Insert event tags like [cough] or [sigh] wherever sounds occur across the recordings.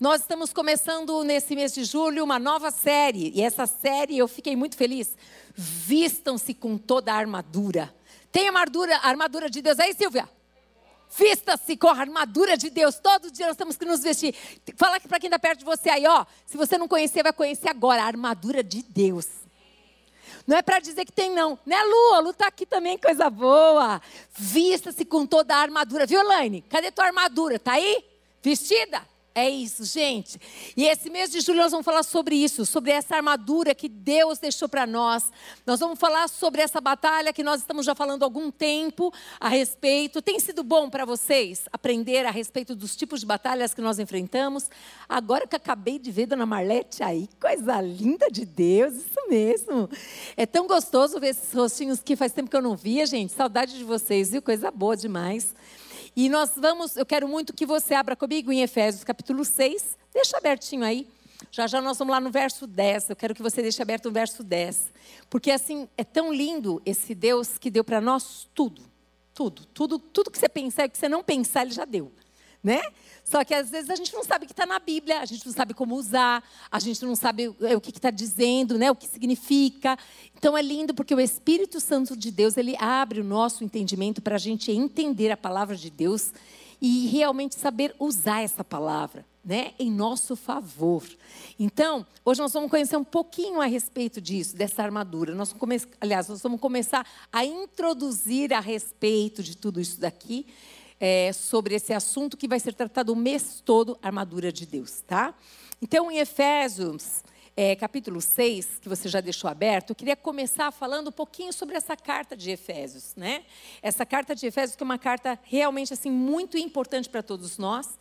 Nós estamos começando nesse mês de julho uma nova série. E essa série eu fiquei muito feliz. Vistam-se com toda a armadura. Tem a armadura, a armadura de Deus aí, Silvia? Vista-se com a armadura de Deus. Todo dia nós temos que nos vestir. Fala para quem está perto de você aí, ó. Se você não conhecer, vai conhecer agora a armadura de Deus. Não é para dizer que tem, não. Né, Lu? A Lu está aqui também, coisa boa. Vista-se com toda a armadura. Viu, Elaine? Cadê tua armadura? Está aí? Vestida? É isso, gente. E esse mês de julho nós vamos falar sobre isso, sobre essa armadura que Deus deixou para nós. Nós vamos falar sobre essa batalha que nós estamos já falando há algum tempo a respeito. Tem sido bom para vocês aprender a respeito dos tipos de batalhas que nós enfrentamos? Agora que acabei de ver Dona Marlete aí, coisa linda de Deus, isso mesmo. É tão gostoso ver esses rostinhos que faz tempo que eu não via, gente. Saudade de vocês, viu? Coisa boa demais. E nós vamos, eu quero muito que você abra comigo em Efésios capítulo 6. Deixa abertinho aí. Já já nós vamos lá no verso 10. Eu quero que você deixe aberto o verso 10. Porque assim, é tão lindo esse Deus que deu para nós tudo. Tudo, tudo, tudo que você pensar e que você não pensar, ele já deu né? Só que às vezes a gente não sabe o que está na Bíblia, a gente não sabe como usar, a gente não sabe é, o que está dizendo, né? O que significa. Então é lindo porque o Espírito Santo de Deus ele abre o nosso entendimento para a gente entender a palavra de Deus e realmente saber usar essa palavra. Né, em nosso favor. Então, hoje nós vamos conhecer um pouquinho a respeito disso, dessa armadura. Nós vamos, aliás, nós vamos começar a introduzir a respeito de tudo isso daqui é, sobre esse assunto que vai ser tratado o mês todo, armadura de Deus, tá? Então, em Efésios, é, capítulo 6, que você já deixou aberto, eu queria começar falando um pouquinho sobre essa carta de Efésios, né? Essa carta de Efésios que é uma carta realmente assim muito importante para todos nós.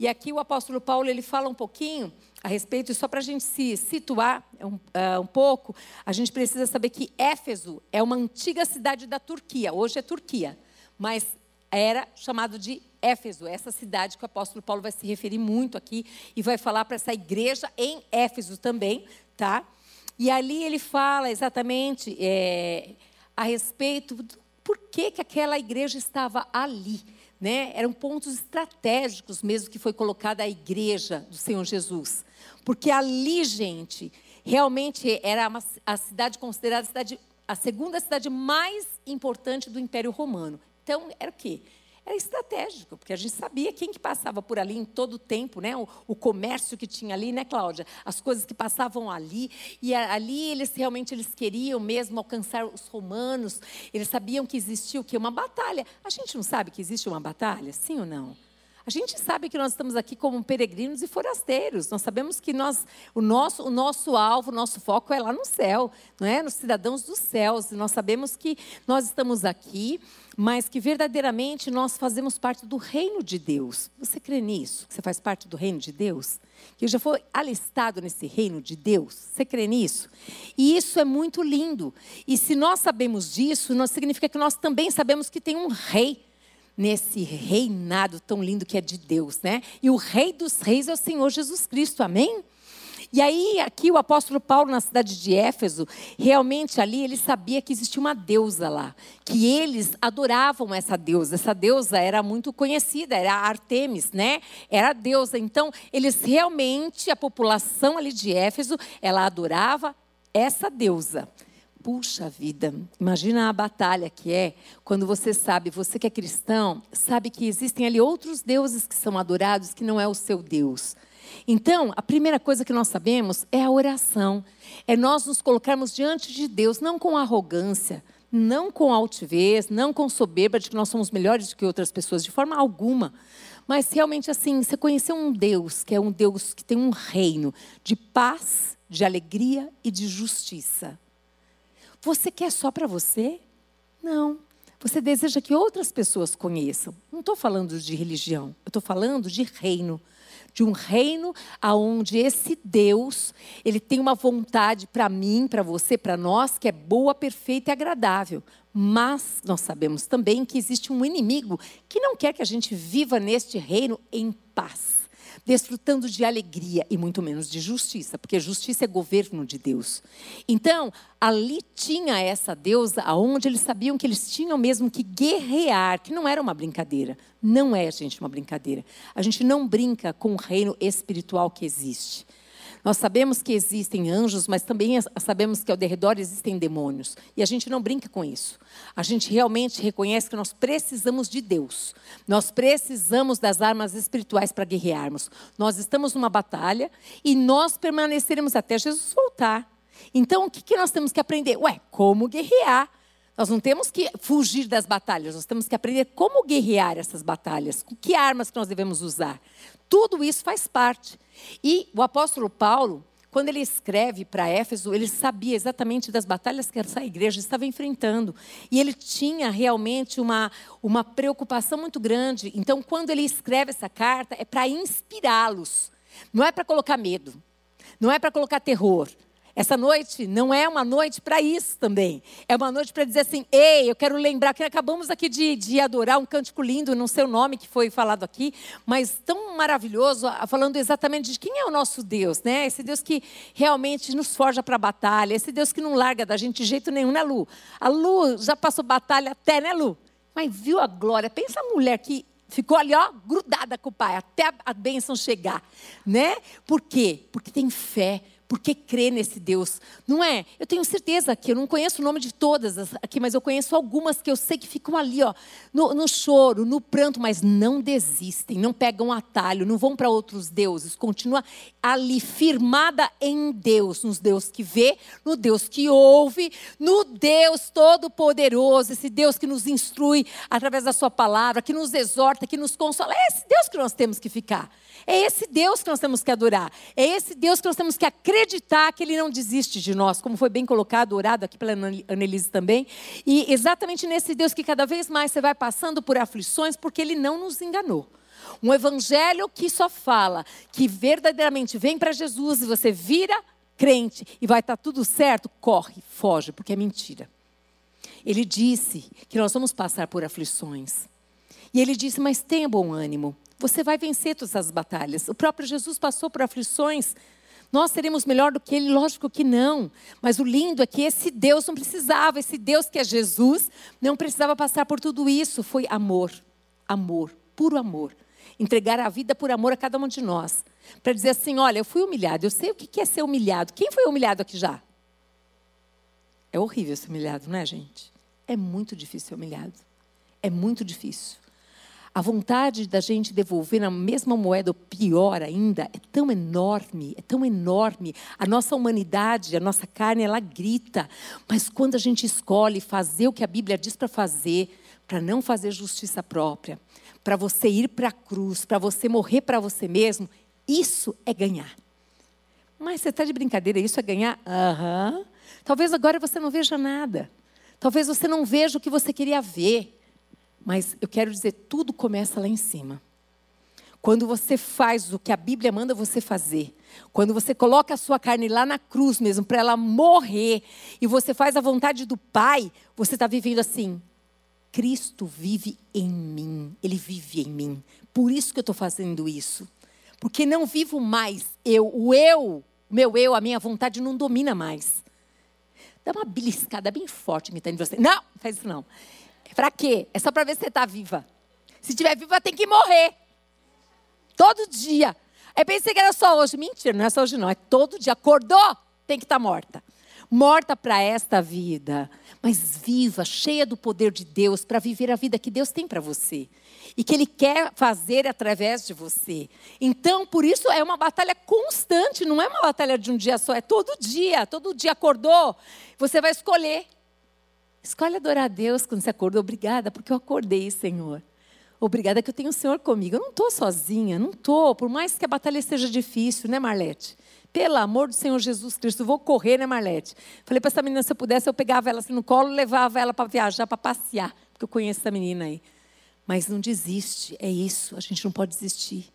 E aqui o apóstolo Paulo ele fala um pouquinho a respeito, e só para a gente se situar um, uh, um pouco, a gente precisa saber que Éfeso é uma antiga cidade da Turquia, hoje é Turquia, mas era chamado de Éfeso, essa cidade que o apóstolo Paulo vai se referir muito aqui e vai falar para essa igreja em Éfeso também, tá? E ali ele fala exatamente é, a respeito do por que, que aquela igreja estava ali. Né? Eram pontos estratégicos mesmo que foi colocada a igreja do Senhor Jesus. Porque ali, gente, realmente era uma, a cidade considerada a, cidade, a segunda cidade mais importante do Império Romano. Então, era o quê? Era estratégico, porque a gente sabia quem que passava por ali em todo o tempo, né? O, o, comércio que tinha ali, né, Cláudia? As coisas que passavam ali. E ali eles realmente eles queriam mesmo alcançar os romanos. Eles sabiam que existia o quê? Uma batalha. A gente não sabe que existe uma batalha? Sim ou não? A gente sabe que nós estamos aqui como peregrinos e forasteiros. Nós sabemos que nós, o, nosso, o nosso alvo, o nosso foco é lá no céu, não é? Nos cidadãos dos céus. Nós sabemos que nós estamos aqui, mas que verdadeiramente nós fazemos parte do reino de Deus. Você crê nisso? Que você faz parte do reino de Deus? Que já foi alistado nesse reino de Deus? Você crê nisso? E isso é muito lindo. E se nós sabemos disso, nós significa que nós também sabemos que tem um rei nesse reinado tão lindo que é de Deus, né? E o Rei dos Reis é o Senhor Jesus Cristo, amém? E aí, aqui o apóstolo Paulo, na cidade de Éfeso, realmente ali ele sabia que existia uma deusa lá, que eles adoravam essa deusa. Essa deusa era muito conhecida, era Artemis, né? Era a deusa. Então, eles realmente, a população ali de Éfeso, ela adorava essa deusa. Puxa vida, imagina a batalha que é quando você sabe, você que é cristão, sabe que existem ali outros deuses que são adorados que não é o seu Deus. Então, a primeira coisa que nós sabemos é a oração. É nós nos colocarmos diante de Deus, não com arrogância, não com altivez, não com soberba de que nós somos melhores do que outras pessoas, de forma alguma. Mas realmente assim, você conhecer um Deus, que é um Deus que tem um reino de paz, de alegria e de justiça. Você quer só para você? Não. Você deseja que outras pessoas conheçam. Não estou falando de religião, eu estou falando de reino. De um reino aonde esse Deus, ele tem uma vontade para mim, para você, para nós, que é boa, perfeita e agradável. Mas nós sabemos também que existe um inimigo que não quer que a gente viva neste reino em paz. Desfrutando de alegria e muito menos de justiça, porque justiça é governo de Deus. Então, ali tinha essa deusa aonde eles sabiam que eles tinham mesmo que guerrear, que não era uma brincadeira. Não é, gente, uma brincadeira. A gente não brinca com o reino espiritual que existe. Nós sabemos que existem anjos, mas também sabemos que ao derredor existem demônios. E a gente não brinca com isso. A gente realmente reconhece que nós precisamos de Deus. Nós precisamos das armas espirituais para guerrearmos. Nós estamos numa batalha e nós permaneceremos até Jesus voltar. Então, o que, nós temos que aprender? Ué, como guerrear? Nós não temos que fugir das batalhas, nós temos que aprender como guerrear essas batalhas, que armas que nós devemos usar. Tudo isso faz parte. E o apóstolo Paulo, quando ele escreve para Éfeso, ele sabia exatamente das batalhas que essa igreja estava enfrentando. E ele tinha realmente uma, uma preocupação muito grande. Então, quando ele escreve essa carta, é para inspirá-los. Não é para colocar medo. Não é para colocar terror. Essa noite não é uma noite para isso também. É uma noite para dizer assim: ei, eu quero lembrar que acabamos aqui de, de adorar um cântico lindo, não sei o nome que foi falado aqui, mas tão maravilhoso, falando exatamente de quem é o nosso Deus, né? Esse Deus que realmente nos forja para a batalha, esse Deus que não larga da gente de jeito nenhum, né, Lu? A Lu já passou batalha até, né, Lu? Mas viu a glória? Pensa a mulher que ficou ali, ó, grudada com o pai, até a bênção chegar, né? Por quê? Porque tem fé porque crê nesse Deus, não é? Eu tenho certeza que eu não conheço o nome de todas aqui, mas eu conheço algumas que eu sei que ficam ali, ó, no, no choro, no pranto, mas não desistem, não pegam atalho, não vão para outros deuses, continua ali firmada em Deus, nos Deus que vê, no Deus que ouve, no Deus todo-poderoso, esse Deus que nos instrui através da sua palavra, que nos exorta, que nos consola. É esse Deus que nós temos que ficar. É esse Deus que nós temos que adorar. É esse Deus que nós temos que acreditar que Ele não desiste de nós, como foi bem colocado, orado aqui pela Annelise também. E exatamente nesse Deus que cada vez mais você vai passando por aflições, porque Ele não nos enganou. Um evangelho que só fala que verdadeiramente vem para Jesus e você vira crente e vai estar tá tudo certo, corre, foge, porque é mentira. Ele disse que nós vamos passar por aflições. E ele disse: Mas tenha bom ânimo, você vai vencer todas as batalhas. O próprio Jesus passou por aflições. Nós seremos melhor do que ele? Lógico que não. Mas o lindo é que esse Deus não precisava, esse Deus que é Jesus, não precisava passar por tudo isso. Foi amor, amor, puro amor. Entregar a vida por amor a cada um de nós. Para dizer assim: olha, eu fui humilhado, eu sei o que é ser humilhado. Quem foi humilhado aqui já? É horrível ser humilhado, não é, gente? É muito difícil ser humilhado. É muito difícil. A vontade da gente devolver na mesma moeda, ou pior ainda, é tão enorme, é tão enorme. A nossa humanidade, a nossa carne, ela grita. Mas quando a gente escolhe fazer o que a Bíblia diz para fazer, para não fazer justiça própria, para você ir para a cruz, para você morrer para você mesmo, isso é ganhar. Mas você está de brincadeira, isso é ganhar? Aham. Uhum. Talvez agora você não veja nada. Talvez você não veja o que você queria ver. Mas eu quero dizer, tudo começa lá em cima. Quando você faz o que a Bíblia manda você fazer, quando você coloca a sua carne lá na cruz mesmo, para ela morrer, e você faz a vontade do Pai, você está vivendo assim. Cristo vive em mim, Ele vive em mim. Por isso que eu estou fazendo isso. Porque não vivo mais eu, o eu, meu eu, a minha vontade não domina mais. Dá uma beliscada bem forte imitando você. Não, faz isso não. Para quê? É só para ver se você está viva. Se estiver viva, tem que morrer. Todo dia. Eu pensei que era só hoje. Mentira, não é só hoje, não. É todo dia. Acordou, tem que estar tá morta. Morta para esta vida, mas viva, cheia do poder de Deus, para viver a vida que Deus tem para você e que Ele quer fazer através de você. Então, por isso é uma batalha constante, não é uma batalha de um dia só, é todo dia. Todo dia acordou, você vai escolher Escolhe adorar a Deus quando você acordou. Obrigada, porque eu acordei, Senhor. Obrigada que eu tenho o Senhor comigo. Eu não estou sozinha, não estou. Por mais que a batalha seja difícil, né, Marlete? Pelo amor do Senhor Jesus Cristo, vou correr, né, Marlete? Falei para essa menina, se eu pudesse, eu pegava ela assim no colo, levava ela para viajar, para passear, porque eu conheço essa menina aí. Mas não desiste, é isso, a gente não pode desistir.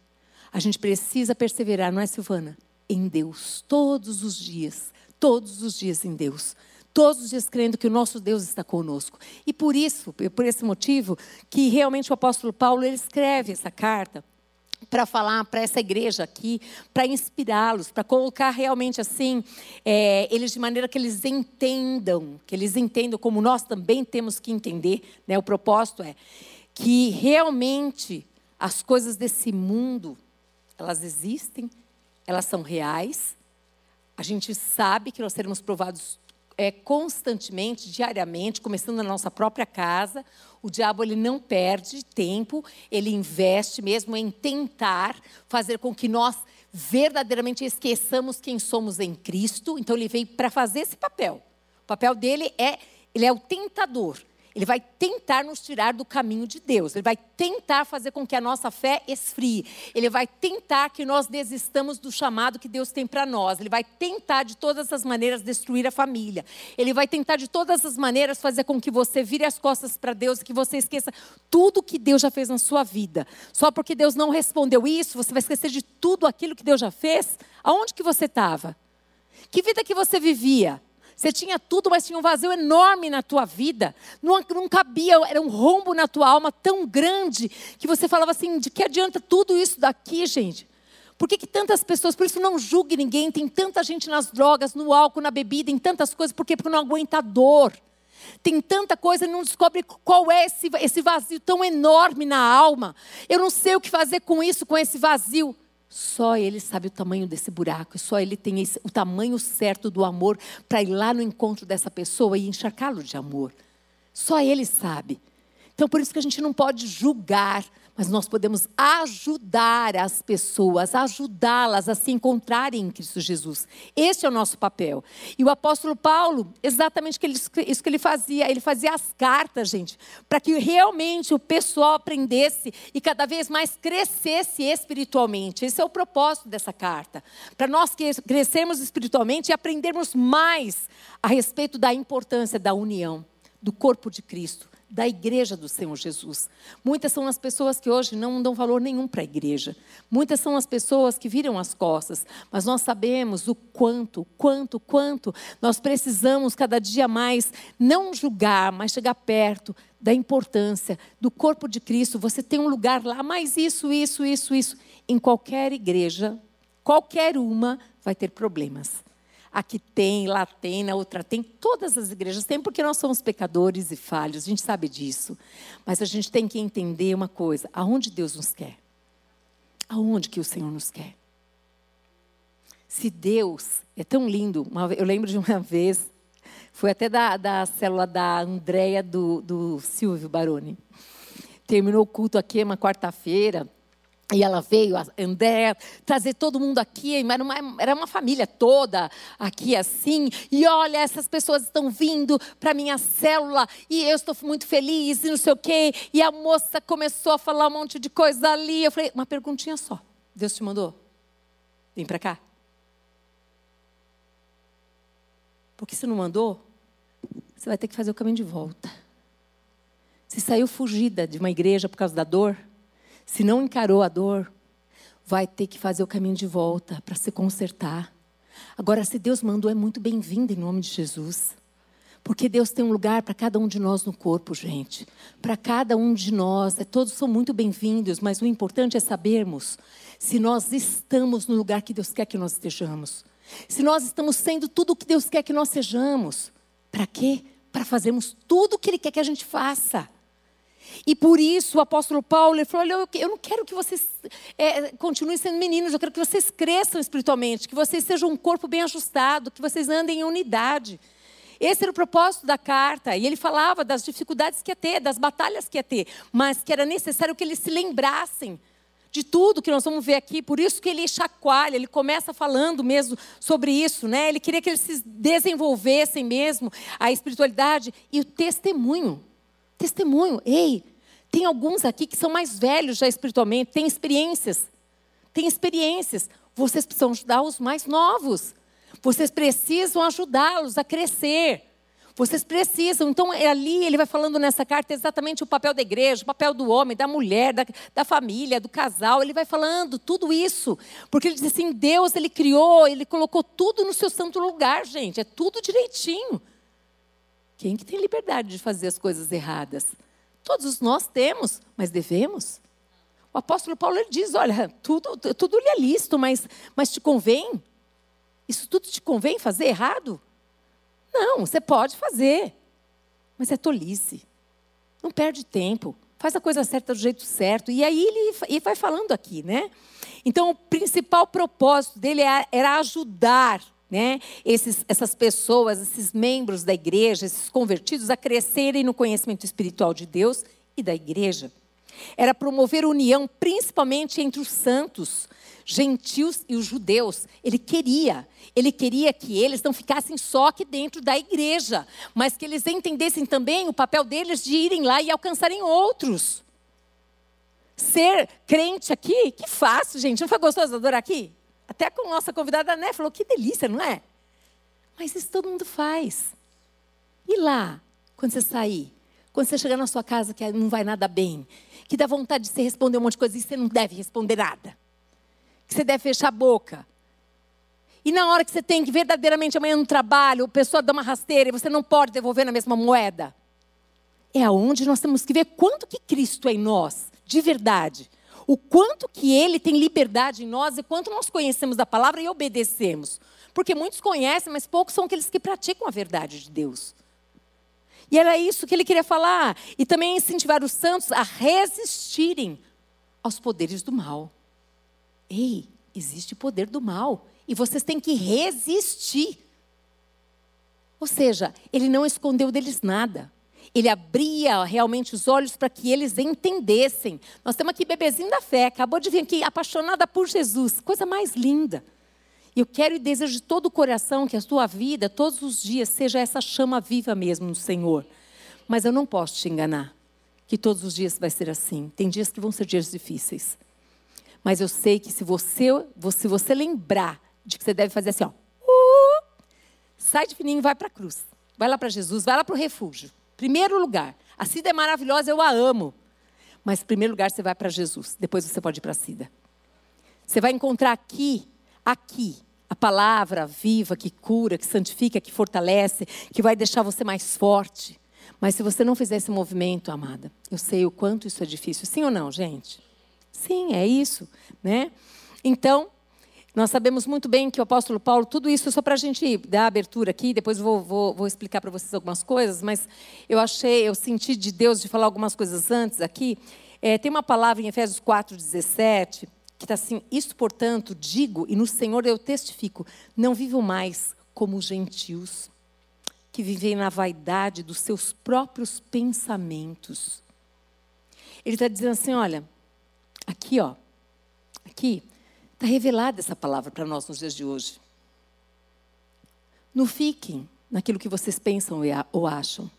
A gente precisa perseverar, não é, Silvana? Em Deus, todos os dias, todos os dias em Deus todos os dias crendo que o nosso Deus está conosco. E por isso, por esse motivo, que realmente o apóstolo Paulo ele escreve essa carta para falar para essa igreja aqui, para inspirá-los, para colocar realmente assim, é, eles de maneira que eles entendam, que eles entendam como nós também temos que entender, né? O propósito é que realmente as coisas desse mundo, elas existem, elas são reais. A gente sabe que nós seremos provados é, constantemente, diariamente, começando na nossa própria casa. O diabo ele não perde tempo, ele investe mesmo em tentar fazer com que nós verdadeiramente esqueçamos quem somos em Cristo. Então ele veio para fazer esse papel. O papel dele é ele é o tentador. Ele vai tentar nos tirar do caminho de Deus. Ele vai tentar fazer com que a nossa fé esfrie. Ele vai tentar que nós desistamos do chamado que Deus tem para nós. Ele vai tentar de todas as maneiras destruir a família. Ele vai tentar de todas as maneiras fazer com que você vire as costas para Deus e que você esqueça tudo que Deus já fez na sua vida. Só porque Deus não respondeu isso, você vai esquecer de tudo aquilo que Deus já fez. Aonde que você estava? Que vida que você vivia? Você tinha tudo, mas tinha um vazio enorme na tua vida. Não, não cabia, era um rombo na tua alma tão grande que você falava assim: de que adianta tudo isso daqui, gente? Por que, que tantas pessoas, por isso não julgue ninguém, tem tanta gente nas drogas, no álcool, na bebida, em tantas coisas, por quê? Porque não aguenta a dor. Tem tanta coisa e não descobre qual é esse, esse vazio tão enorme na alma. Eu não sei o que fazer com isso, com esse vazio. Só Ele sabe o tamanho desse buraco, só Ele tem esse, o tamanho certo do amor para ir lá no encontro dessa pessoa e encharcá-lo de amor. Só Ele sabe. Então, por isso que a gente não pode julgar mas nós podemos ajudar as pessoas, ajudá-las a se encontrarem em Cristo Jesus. Esse é o nosso papel. E o apóstolo Paulo, exatamente isso que ele fazia, ele fazia as cartas, gente, para que realmente o pessoal aprendesse e cada vez mais crescesse espiritualmente. Esse é o propósito dessa carta. Para nós crescermos espiritualmente e aprendermos mais a respeito da importância da união, do corpo de Cristo da igreja do Senhor Jesus. Muitas são as pessoas que hoje não dão valor nenhum para a igreja. Muitas são as pessoas que viram as costas, mas nós sabemos o quanto, quanto, quanto nós precisamos cada dia mais não julgar, mas chegar perto da importância do corpo de Cristo. Você tem um lugar lá, mas isso, isso, isso, isso. Em qualquer igreja, qualquer uma, vai ter problemas. Aqui tem, lá tem, na outra tem, todas as igrejas têm, porque nós somos pecadores e falhos, a gente sabe disso. Mas a gente tem que entender uma coisa: aonde Deus nos quer? Aonde que o Senhor nos quer? Se Deus é tão lindo, eu lembro de uma [laughs] vez, foi até da, da célula da Andréia do, do Silvio Baroni. Terminou o culto aqui uma quarta-feira, e ela veio, a André, trazer todo mundo aqui, era uma, era uma família toda aqui assim. E olha, essas pessoas estão vindo para minha célula e eu estou muito feliz e não sei o quê. E a moça começou a falar um monte de coisa ali. Eu falei, uma perguntinha só. Deus te mandou? Vem para cá. Porque se não mandou, você vai ter que fazer o caminho de volta. Você saiu fugida de uma igreja por causa da dor se não encarou a dor, vai ter que fazer o caminho de volta para se consertar. Agora, se Deus mandou, é muito bem-vindo em nome de Jesus. Porque Deus tem um lugar para cada um de nós no corpo, gente. Para cada um de nós. É, todos são muito bem-vindos, mas o importante é sabermos se nós estamos no lugar que Deus quer que nós estejamos. Se nós estamos sendo tudo o que Deus quer que nós sejamos. Para quê? Para fazermos tudo o que Ele quer que a gente faça. E por isso o apóstolo Paulo ele falou: Olha, eu não quero que vocês é, continuem sendo meninos, eu quero que vocês cresçam espiritualmente, que vocês sejam um corpo bem ajustado, que vocês andem em unidade. Esse era o propósito da carta. E ele falava das dificuldades que ia ter, das batalhas que ia ter, mas que era necessário que eles se lembrassem de tudo que nós vamos ver aqui. Por isso que ele chacoalha, ele começa falando mesmo sobre isso, né? Ele queria que eles se desenvolvessem mesmo a espiritualidade e o testemunho. Testemunho. Ei, tem alguns aqui que são mais velhos já espiritualmente, têm experiências. Têm experiências. Vocês precisam ajudar os mais novos. Vocês precisam ajudá-los a crescer. Vocês precisam. Então, é ali ele vai falando nessa carta exatamente o papel da igreja, o papel do homem, da mulher, da, da família, do casal. Ele vai falando tudo isso. Porque ele diz assim: Deus, ele criou, ele colocou tudo no seu santo lugar, gente. É tudo direitinho. Quem que tem liberdade de fazer as coisas erradas? Todos nós temos, mas devemos? O apóstolo Paulo ele diz: olha, tudo, tudo lhe é lícito, mas, mas te convém? Isso tudo te convém fazer errado? Não, você pode fazer, mas é tolice. Não perde tempo, faz a coisa certa do jeito certo. E aí ele, ele vai falando aqui, né? Então, o principal propósito dele é, era ajudar né, esses, essas pessoas, esses membros da igreja, esses convertidos, a crescerem no conhecimento espiritual de Deus e da igreja. Era promover união, principalmente entre os santos, gentios e os judeus. Ele queria, ele queria que eles não ficassem só aqui dentro da igreja, mas que eles entendessem também o papel deles de irem lá e alcançarem outros. Ser crente aqui, que fácil, gente. Não foi gostoso adorar aqui? Até com nossa convidada, né? Falou, que delícia, não é? Mas isso todo mundo faz. E lá, quando você sair? Quando você chegar na sua casa que não vai nada bem, que dá vontade de você responder um monte de coisa e você não deve responder nada. Que você deve fechar a boca. E na hora que você tem que verdadeiramente amanhã no trabalho, a pessoa dá uma rasteira e você não pode devolver na mesma moeda. É aonde nós temos que ver quanto que Cristo é em nós, de verdade. O quanto que Ele tem liberdade em nós e quanto nós conhecemos da palavra e obedecemos. Porque muitos conhecem, mas poucos são aqueles que praticam a verdade de Deus. E era isso que ele queria falar. E também incentivar os santos a resistirem aos poderes do mal. Ei, existe poder do mal. E vocês têm que resistir. Ou seja, ele não escondeu deles nada. Ele abria realmente os olhos para que eles entendessem. Nós temos aqui bebezinho da fé, acabou de vir aqui apaixonada por Jesus. Coisa mais linda. Eu quero e desejo de todo o coração que a sua vida, todos os dias, seja essa chama viva mesmo no Senhor. Mas eu não posso te enganar, que todos os dias vai ser assim. Tem dias que vão ser dias difíceis. Mas eu sei que se você, se você lembrar de que você deve fazer assim, ó, uh, sai de fininho vai para a cruz. Vai lá para Jesus, vai lá para o refúgio. Primeiro lugar. A Cida é maravilhosa, eu a amo. Mas primeiro lugar você vai para Jesus. Depois você pode ir para a Cida. Você vai encontrar aqui aqui a palavra viva que cura, que santifica, que fortalece, que vai deixar você mais forte. Mas se você não fizer esse movimento, amada, eu sei o quanto isso é difícil. Sim ou não, gente? Sim, é isso, né? Então, nós sabemos muito bem que o apóstolo Paulo, tudo isso só para a gente dar abertura aqui, depois vou, vou, vou explicar para vocês algumas coisas, mas eu achei, eu senti de Deus de falar algumas coisas antes aqui. É, tem uma palavra em Efésios 4, 17, que está assim: Isto, portanto, digo, e no Senhor eu testifico, não vivo mais como os gentios, que vivem na vaidade dos seus próprios pensamentos. Ele está dizendo assim: olha, aqui, ó, aqui, está revelada essa palavra para nós nos dias de hoje. Não fiquem naquilo que vocês pensam ou acham.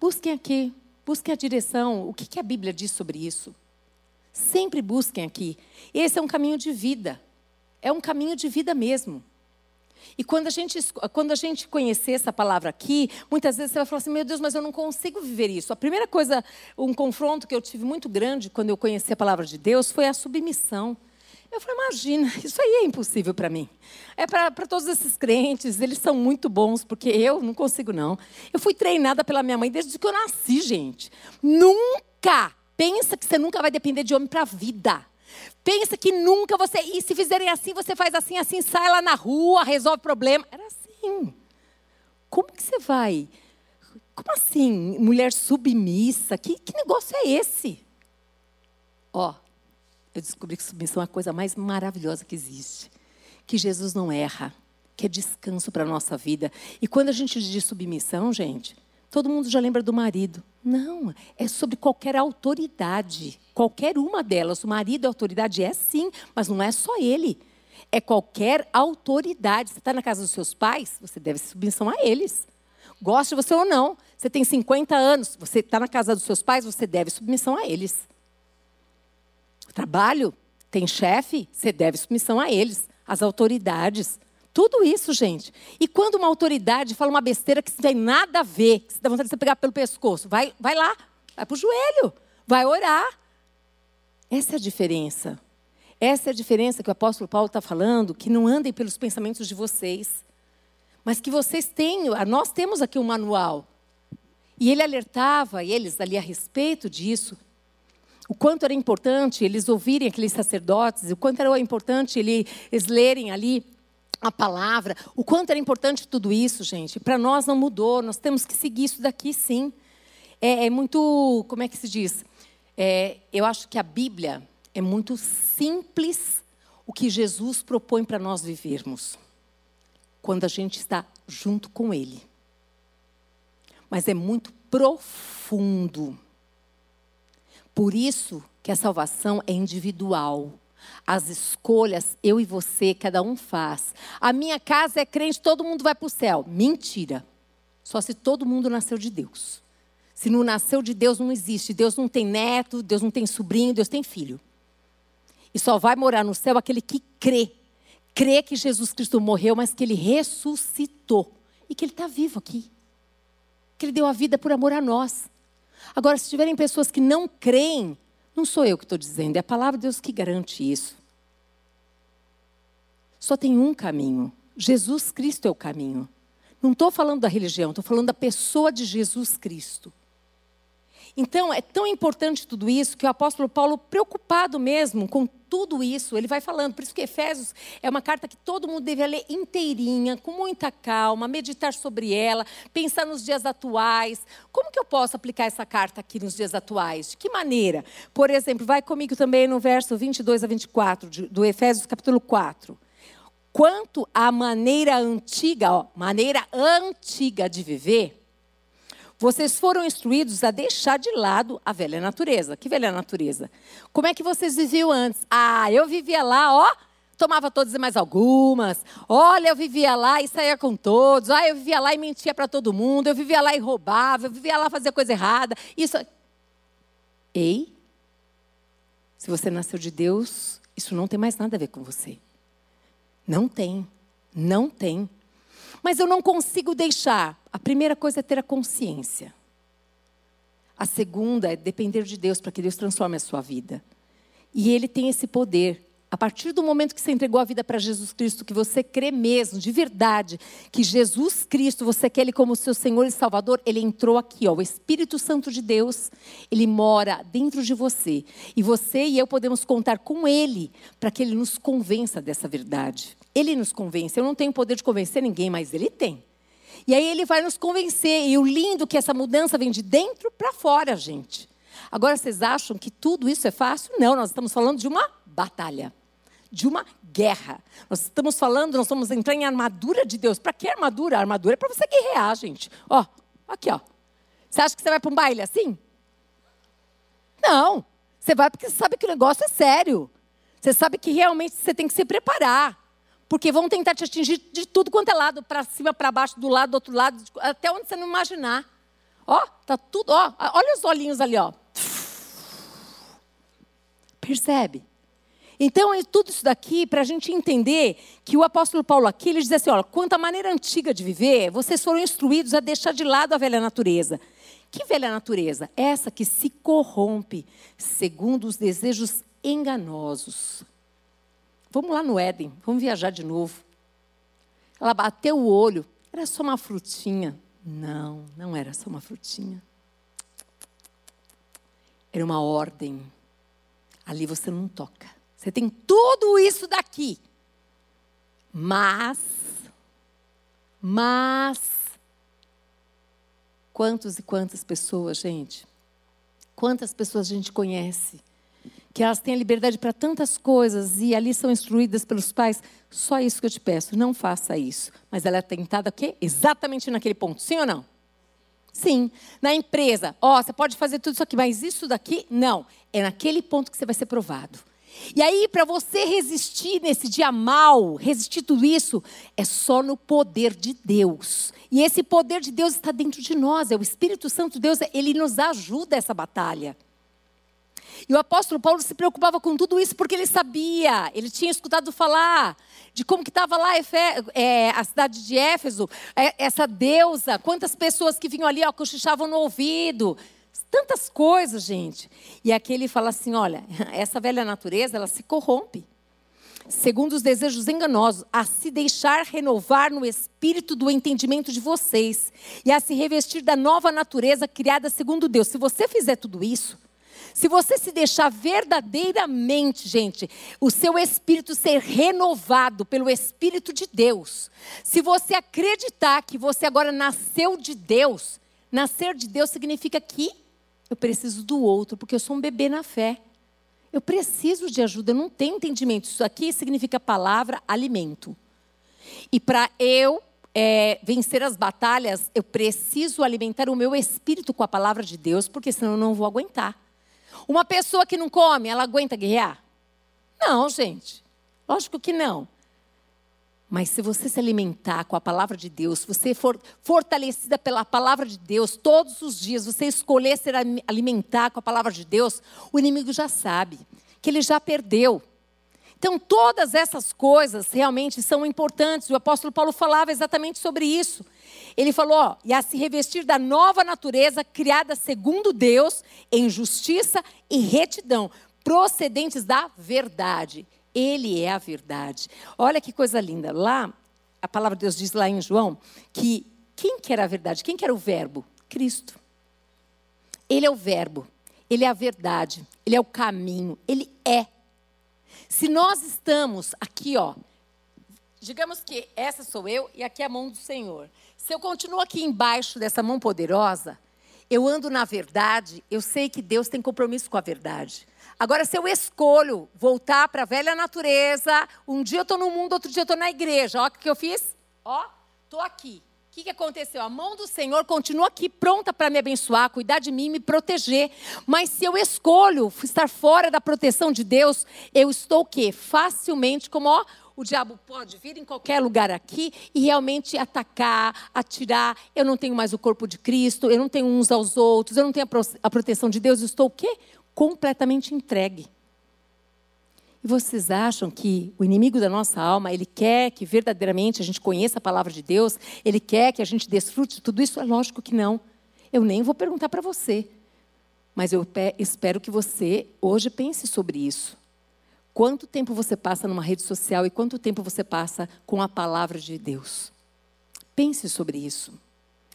Busquem aqui, busquem a direção, o que, que a Bíblia diz sobre isso. Sempre busquem aqui. Esse é um caminho de vida. É um caminho de vida mesmo. E quando a gente, quando a gente conhecer essa palavra aqui, muitas vezes você vai falar assim: meu Deus, mas eu não consigo viver isso. A primeira coisa, um confronto que eu tive muito grande quando eu conheci a palavra de Deus foi a submissão. Eu falei, imagina, isso aí é impossível para mim. É para todos esses crentes, eles são muito bons, porque eu não consigo, não. Eu fui treinada pela minha mãe desde que eu nasci, gente. Nunca Pensa que você nunca vai depender de homem para a vida. Pensa que nunca você. E se fizerem assim, você faz assim, assim, sai lá na rua, resolve problema. Era assim. Como que você vai? Como assim, mulher submissa? Que, que negócio é esse? Ó, eu descobri que submissão é a coisa mais maravilhosa que existe. Que Jesus não erra, que é descanso para a nossa vida. E quando a gente diz submissão, gente, Todo mundo já lembra do marido. Não, é sobre qualquer autoridade. Qualquer uma delas. O marido é autoridade? É sim, mas não é só ele. É qualquer autoridade. Você está na casa dos seus pais, você deve submissão a eles. Goste você ou não. Você tem 50 anos, você está na casa dos seus pais, você deve submissão a eles. Trabalho, tem chefe, você deve submissão a eles, às autoridades. Tudo isso, gente. E quando uma autoridade fala uma besteira que não tem nada a ver, que você dá vontade de você pegar pelo pescoço, vai, vai lá, vai para o joelho, vai orar. Essa é a diferença. Essa é a diferença que o apóstolo Paulo está falando, que não andem pelos pensamentos de vocês, mas que vocês tenham, nós temos aqui um manual. E ele alertava eles ali a respeito disso. O quanto era importante eles ouvirem aqueles sacerdotes, o quanto era importante eles lerem ali a palavra, o quanto era importante tudo isso, gente. Para nós não mudou, nós temos que seguir isso daqui sim. É, é muito, como é que se diz? É, eu acho que a Bíblia é muito simples o que Jesus propõe para nós vivermos, quando a gente está junto com Ele. Mas é muito profundo. Por isso que a salvação é individual. As escolhas, eu e você, cada um faz. A minha casa é crente, todo mundo vai para o céu. Mentira. Só se todo mundo nasceu de Deus. Se não nasceu de Deus, não existe. Deus não tem neto, Deus não tem sobrinho, Deus tem filho. E só vai morar no céu aquele que crê. Crê que Jesus Cristo morreu, mas que ele ressuscitou. E que ele está vivo aqui. Que ele deu a vida por amor a nós. Agora, se tiverem pessoas que não creem, não sou eu que estou dizendo, é a palavra de Deus que garante isso. Só tem um caminho. Jesus Cristo é o caminho. Não estou falando da religião, estou falando da pessoa de Jesus Cristo. Então, é tão importante tudo isso que o apóstolo Paulo, preocupado mesmo com tudo isso, ele vai falando. Por isso que Efésios é uma carta que todo mundo deve ler inteirinha, com muita calma, meditar sobre ela, pensar nos dias atuais. Como que eu posso aplicar essa carta aqui nos dias atuais? De que maneira? Por exemplo, vai comigo também no verso 22 a 24 do Efésios capítulo 4. Quanto à maneira antiga, ó, maneira antiga de viver, vocês foram instruídos a deixar de lado a velha natureza. Que velha natureza? Como é que vocês viviam antes? Ah, eu vivia lá, ó, tomava todas e mais algumas. Olha, eu vivia lá e saía com todos. Ah, eu vivia lá e mentia para todo mundo. Eu vivia lá e roubava. Eu vivia lá e fazia coisa errada. Isso. Ei, se você nasceu de Deus, isso não tem mais nada a ver com você. Não tem. Não tem. Mas eu não consigo deixar. A primeira coisa é ter a consciência. A segunda é depender de Deus para que Deus transforme a sua vida. E Ele tem esse poder. A partir do momento que você entregou a vida para Jesus Cristo, que você crê mesmo, de verdade, que Jesus Cristo, você quer Ele como seu Senhor e Salvador, Ele entrou aqui, ó, o Espírito Santo de Deus, Ele mora dentro de você. E você e eu podemos contar com Ele para que Ele nos convença dessa verdade. Ele nos convence. Eu não tenho poder de convencer ninguém, mas ele tem. E aí ele vai nos convencer. E o lindo que essa mudança vem de dentro para fora, gente. Agora vocês acham que tudo isso é fácil? Não, nós estamos falando de uma batalha, de uma guerra. Nós estamos falando, nós vamos entrar em armadura de Deus. Para que armadura? A armadura é para você guerrear, gente. Ó, aqui, ó. Você acha que você vai para um baile assim? Não. Você vai porque você sabe que o negócio é sério. Você sabe que realmente você tem que se preparar. Porque vão tentar te atingir de tudo quanto é lado, para cima, para baixo, do lado, do outro lado, até onde você não imaginar. Ó, tá tudo, ó, olha os olhinhos ali, ó. Percebe? Então, é tudo isso daqui para a gente entender que o apóstolo Paulo aqui, ele diz assim, olha, quanto à maneira antiga de viver, vocês foram instruídos a deixar de lado a velha natureza. Que velha natureza? Essa que se corrompe segundo os desejos enganosos. Vamos lá no Éden, vamos viajar de novo. Ela bateu o olho, era só uma frutinha. Não, não era só uma frutinha. Era uma ordem. Ali você não toca. Você tem tudo isso daqui. Mas, mas, quantos e quantas pessoas, gente? Quantas pessoas a gente conhece? Que elas têm a liberdade para tantas coisas e ali são instruídas pelos pais. Só isso que eu te peço, não faça isso. Mas ela é tentada o quê? Exatamente naquele ponto, sim ou não? Sim. Na empresa, ó, oh, você pode fazer tudo isso aqui, mas isso daqui, não. É naquele ponto que você vai ser provado. E aí, para você resistir nesse dia mal, resistir tudo isso, é só no poder de Deus. E esse poder de Deus está dentro de nós, é o Espírito Santo de Deus, ele nos ajuda essa batalha. E o apóstolo Paulo se preocupava com tudo isso porque ele sabia, ele tinha escutado falar de como que estava lá é, a cidade de Éfeso, é, essa deusa, quantas pessoas que vinham ali, ó, cochichavam no ouvido, tantas coisas, gente. E aqui ele fala assim, olha, [laughs] essa velha natureza, ela se corrompe. Segundo os desejos enganosos, a se deixar renovar no espírito do entendimento de vocês e a se revestir da nova natureza criada segundo Deus. Se você fizer tudo isso, Se você se deixar verdadeiramente, gente, o seu espírito ser renovado pelo Espírito de Deus, se você acreditar que você agora nasceu de Deus, nascer de Deus significa que eu preciso do outro, porque eu sou um bebê na fé. Eu preciso de ajuda, eu não tenho entendimento. Isso aqui significa palavra, alimento. E para eu é, vencer as batalhas, eu preciso alimentar o meu espírito com a palavra de Deus, porque senão eu não vou aguentar. Uma pessoa que não come, ela aguenta guerrear? Não, gente. Lógico que não. Mas se você se alimentar com a palavra de Deus, se você for fortalecida pela palavra de Deus todos os dias, você escolher se alimentar com a palavra de Deus, o inimigo já sabe que ele já perdeu. Então, todas essas coisas realmente são importantes. O apóstolo Paulo falava exatamente sobre isso. Ele falou: ó, e a se revestir da nova natureza criada segundo Deus, em justiça e retidão, procedentes da verdade. Ele é a verdade. Olha que coisa linda. Lá, a palavra de Deus diz lá em João que quem que era a verdade? Quem que era o verbo? Cristo. Ele é o verbo. Ele é a verdade. Ele é o caminho. Ele é se nós estamos aqui, ó, digamos que essa sou eu e aqui é a mão do Senhor. Se eu continuo aqui embaixo dessa mão poderosa, eu ando na verdade, eu sei que Deus tem compromisso com a verdade. Agora, se eu escolho voltar para a velha natureza, um dia eu estou no mundo, outro dia eu estou na igreja. Olha o que eu fiz. Ó, estou aqui. O que, que aconteceu? A mão do Senhor continua aqui pronta para me abençoar, cuidar de mim, me proteger. Mas se eu escolho estar fora da proteção de Deus, eu estou o quê? Facilmente, como ó, o diabo pode vir em qualquer lugar aqui e realmente atacar, atirar. Eu não tenho mais o corpo de Cristo, eu não tenho uns aos outros, eu não tenho a proteção de Deus, eu estou o quê? Completamente entregue. E vocês acham que o inimigo da nossa alma, ele quer que verdadeiramente a gente conheça a palavra de Deus? Ele quer que a gente desfrute de tudo isso? É lógico que não. Eu nem vou perguntar para você. Mas eu espero que você hoje pense sobre isso. Quanto tempo você passa numa rede social e quanto tempo você passa com a palavra de Deus? Pense sobre isso.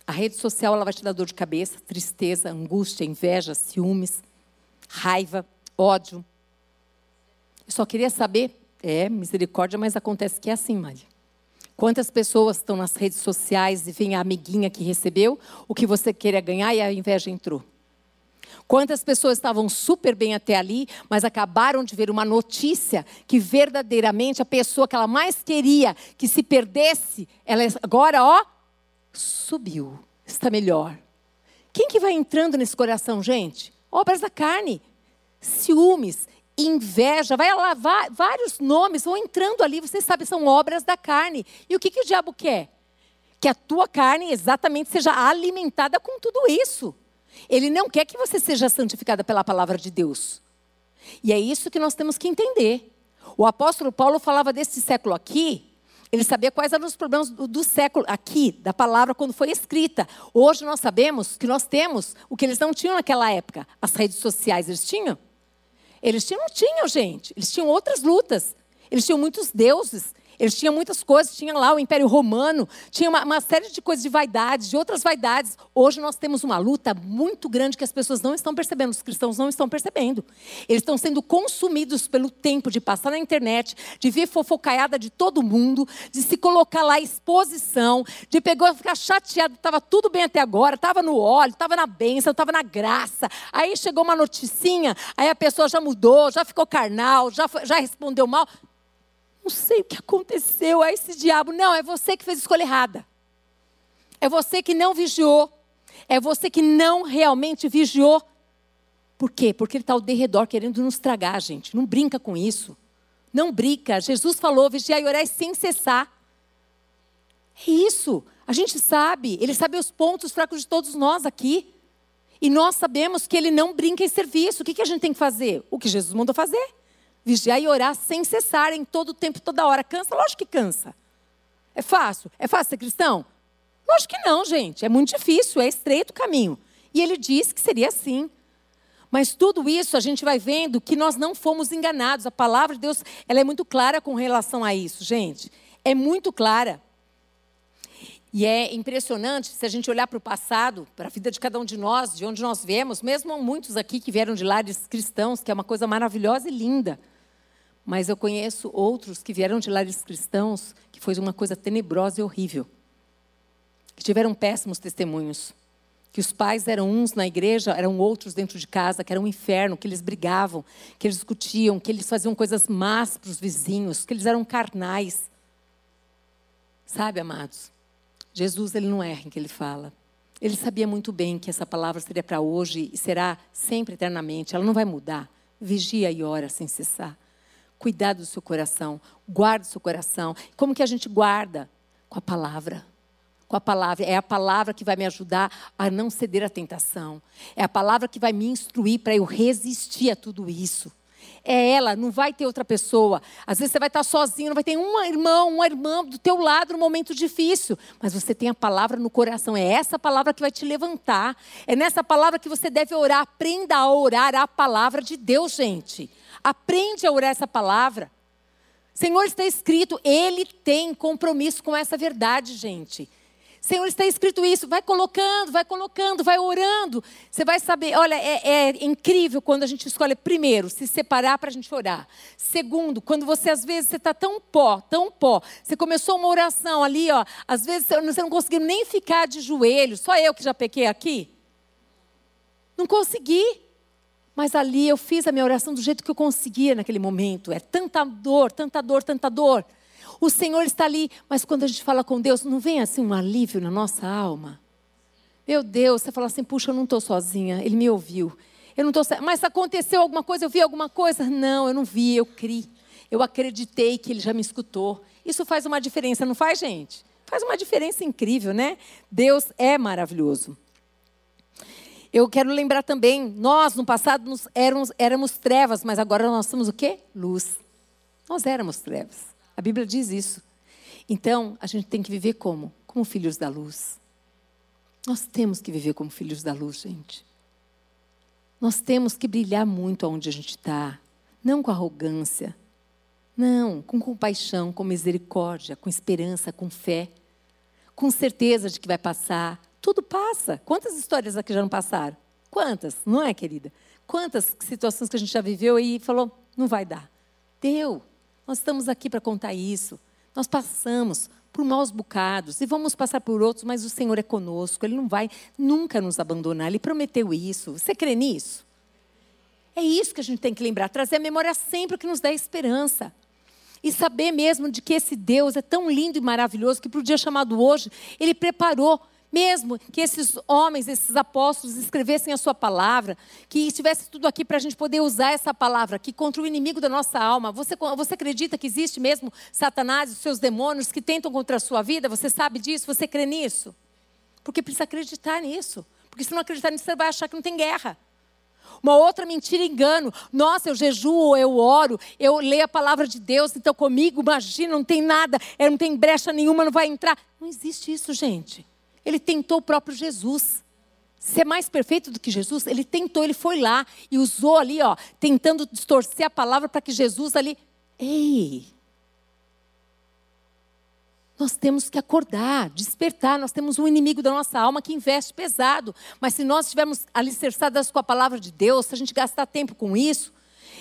A rede social ela vai te dar dor de cabeça, tristeza, angústia, inveja, ciúmes, raiva, ódio, eu só queria saber, é misericórdia, mas acontece que é assim, Maria. Quantas pessoas estão nas redes sociais e vem a amiguinha que recebeu o que você queria ganhar e a inveja entrou? Quantas pessoas estavam super bem até ali, mas acabaram de ver uma notícia que verdadeiramente a pessoa que ela mais queria que se perdesse, ela agora, ó, subiu, está melhor. Quem que vai entrando nesse coração, gente? Obras da carne, ciúmes, inveja, vai lá, vários nomes vão entrando ali, você sabe, são obras da carne. E o que, que o diabo quer? Que a tua carne exatamente seja alimentada com tudo isso. Ele não quer que você seja santificada pela palavra de Deus. E é isso que nós temos que entender. O apóstolo Paulo falava desse século aqui, ele sabia quais eram os problemas do, do, século aqui, da palavra quando foi escrita. Hoje nós sabemos que nós temos o que eles não tinham naquela época. As redes sociais eles tinham? Eles tinham, não tinham, gente. Eles tinham outras lutas. Eles tinham muitos deuses. Eles tinham muitas coisas, tinha lá o Império Romano, tinha uma, uma, série de coisas de vaidades, de outras vaidades. Hoje nós temos uma luta muito grande que as pessoas não estão percebendo, os cristãos não estão percebendo. Eles estão sendo consumidos pelo tempo de passar na internet, de ver fofocaiada de todo mundo, de se colocar lá exposição, de pegar, ficar chateado, estava tudo bem até agora, estava no óleo, estava na bênção, estava na graça. Aí chegou uma noticinha, aí a pessoa já mudou, já ficou carnal, já, já respondeu mal não sei o que aconteceu a esse diabo. Não, é você que fez a escolha errada. É você que não vigiou. É você que não realmente vigiou. Por quê? Porque ele está ao derredor querendo nos tragar, gente. Não brinca com isso. Não brinca. Jesus falou, vigiar e orar sem cessar. É isso. A gente sabe. Ele sabe os pontos fracos de todos nós aqui. E nós sabemos que ele não brinca em serviço. O que, que a gente tem que fazer? O que Jesus mandou fazer vigiar e orar sem cessar, em todo o tempo, toda hora. Cansa? Lógico que cansa. É fácil? É fácil ser cristão? Lógico que não, gente. É muito difícil, é estreito o caminho. E ele disse que seria assim. Mas tudo isso a gente vai vendo que nós não fomos enganados. A palavra de Deus ela é muito clara com relação a isso, gente. É muito clara. E é impressionante se a gente olhar para o passado, para a vida de cada um de nós, de onde nós viemos, mesmo muitos aqui que vieram de lares cristãos, que é uma coisa maravilhosa e linda. Mas eu conheço outros que vieram de lares cristãos, que foi uma coisa tenebrosa e horrível. Que tiveram péssimos testemunhos. Que os pais eram uns na igreja, eram outros dentro de casa, que era um inferno, que eles brigavam, que eles discutiam, que eles faziam coisas más para os vizinhos, que eles eram carnais. Sabe, amados? Jesus ele não erra em que ele fala. Ele sabia muito bem que essa palavra seria para hoje e será sempre eternamente. Ela não vai mudar. Vigia e ora sem cessar. Cuidado do seu coração. Guarde o seu coração. Como que a gente guarda? Com a palavra. Com a palavra. É a palavra que vai me ajudar a não ceder à tentação. É a palavra que vai me instruir para eu resistir a tudo isso é ela, não vai ter outra pessoa. Às vezes você vai estar sozinho, não vai ter um irmão, uma irmã do teu lado no momento difícil, mas você tem a palavra no coração. É essa palavra que vai te levantar. É nessa palavra que você deve orar. Aprenda a orar a palavra de Deus, gente. Aprende a orar essa palavra. Senhor, está escrito, Ele tem compromisso com essa verdade, gente. Senhor, está escrito isso. Vai colocando, vai colocando, vai orando. Você vai saber. Olha, é, é incrível quando a gente escolhe, primeiro, se separar para a gente orar. Segundo, quando você, às vezes, você está tão pó, tão pó. Você começou uma oração ali, ó. Às vezes você não conseguiu nem ficar de joelhos. Só eu que já pequei aqui. Não consegui. Mas ali eu fiz a minha oração do jeito que eu conseguia naquele momento. É tanta dor, tanta dor, tanta dor. O Senhor está ali, mas quando a gente fala com Deus, não vem assim um alívio na nossa alma? Meu Deus, você fala assim, puxa, eu não estou sozinha, Ele me ouviu. Eu não estou, mas aconteceu alguma coisa, eu vi alguma coisa? Não, eu não vi, eu criei. Eu acreditei que Ele já me escutou. Isso faz uma diferença, não faz, gente? Faz uma diferença incrível, né? Deus é maravilhoso. Eu quero lembrar também, nós no passado éramos, éramos trevas, mas agora nós somos o quê? Luz. Nós éramos trevas. A Bíblia diz isso. Então, a gente tem que viver como? Como filhos da luz. Nós temos que viver como filhos da luz, gente. Nós temos que brilhar muito aonde a gente está. Não com arrogância. Não, com compaixão, com misericórdia, com esperança, com fé. Com certeza de que vai passar. Tudo passa. Quantas histórias aqui já não passaram? Quantas? Não é, querida? Quantas situações que a gente já viveu e falou, não vai dar. Deu. Nós estamos aqui para contar isso. Nós passamos por maus bocados e vamos passar por outros, mas o Senhor é conosco. Ele não vai nunca nos abandonar. Ele prometeu isso. Você crê nisso? É isso que a gente tem que lembrar, trazer a memória sempre que nos dá esperança. E saber mesmo de que esse Deus é tão lindo e maravilhoso que para o dia chamado hoje, Ele preparou mesmo que esses homens, esses apóstolos escrevessem a sua palavra, que estivesse tudo aqui para a gente poder usar essa palavra aqui contra o inimigo da nossa alma. Você, você acredita que existe mesmo Satanás e os seus demônios que tentam contra a sua vida? Você sabe disso? Você crê nisso? Porque precisa acreditar nisso. Porque se não acreditar nisso, você vai achar que não tem guerra. Uma outra mentira, engano. Nossa, eu jejuo, eu oro, eu leio a palavra de Deus, então comigo, imagina, não tem nada, não tem brecha nenhuma, não vai entrar. Não existe isso, gente. Ele tentou o próprio Jesus. Ser mais perfeito do que Jesus, ele tentou, ele foi lá e usou ali, ó, tentando distorcer a palavra para que Jesus ali. Ei! Nós temos que acordar, despertar. Nós temos um inimigo da nossa alma que investe pesado. Mas se nós estivermos alicerçadas com a palavra de Deus, se a gente gastar tempo com isso,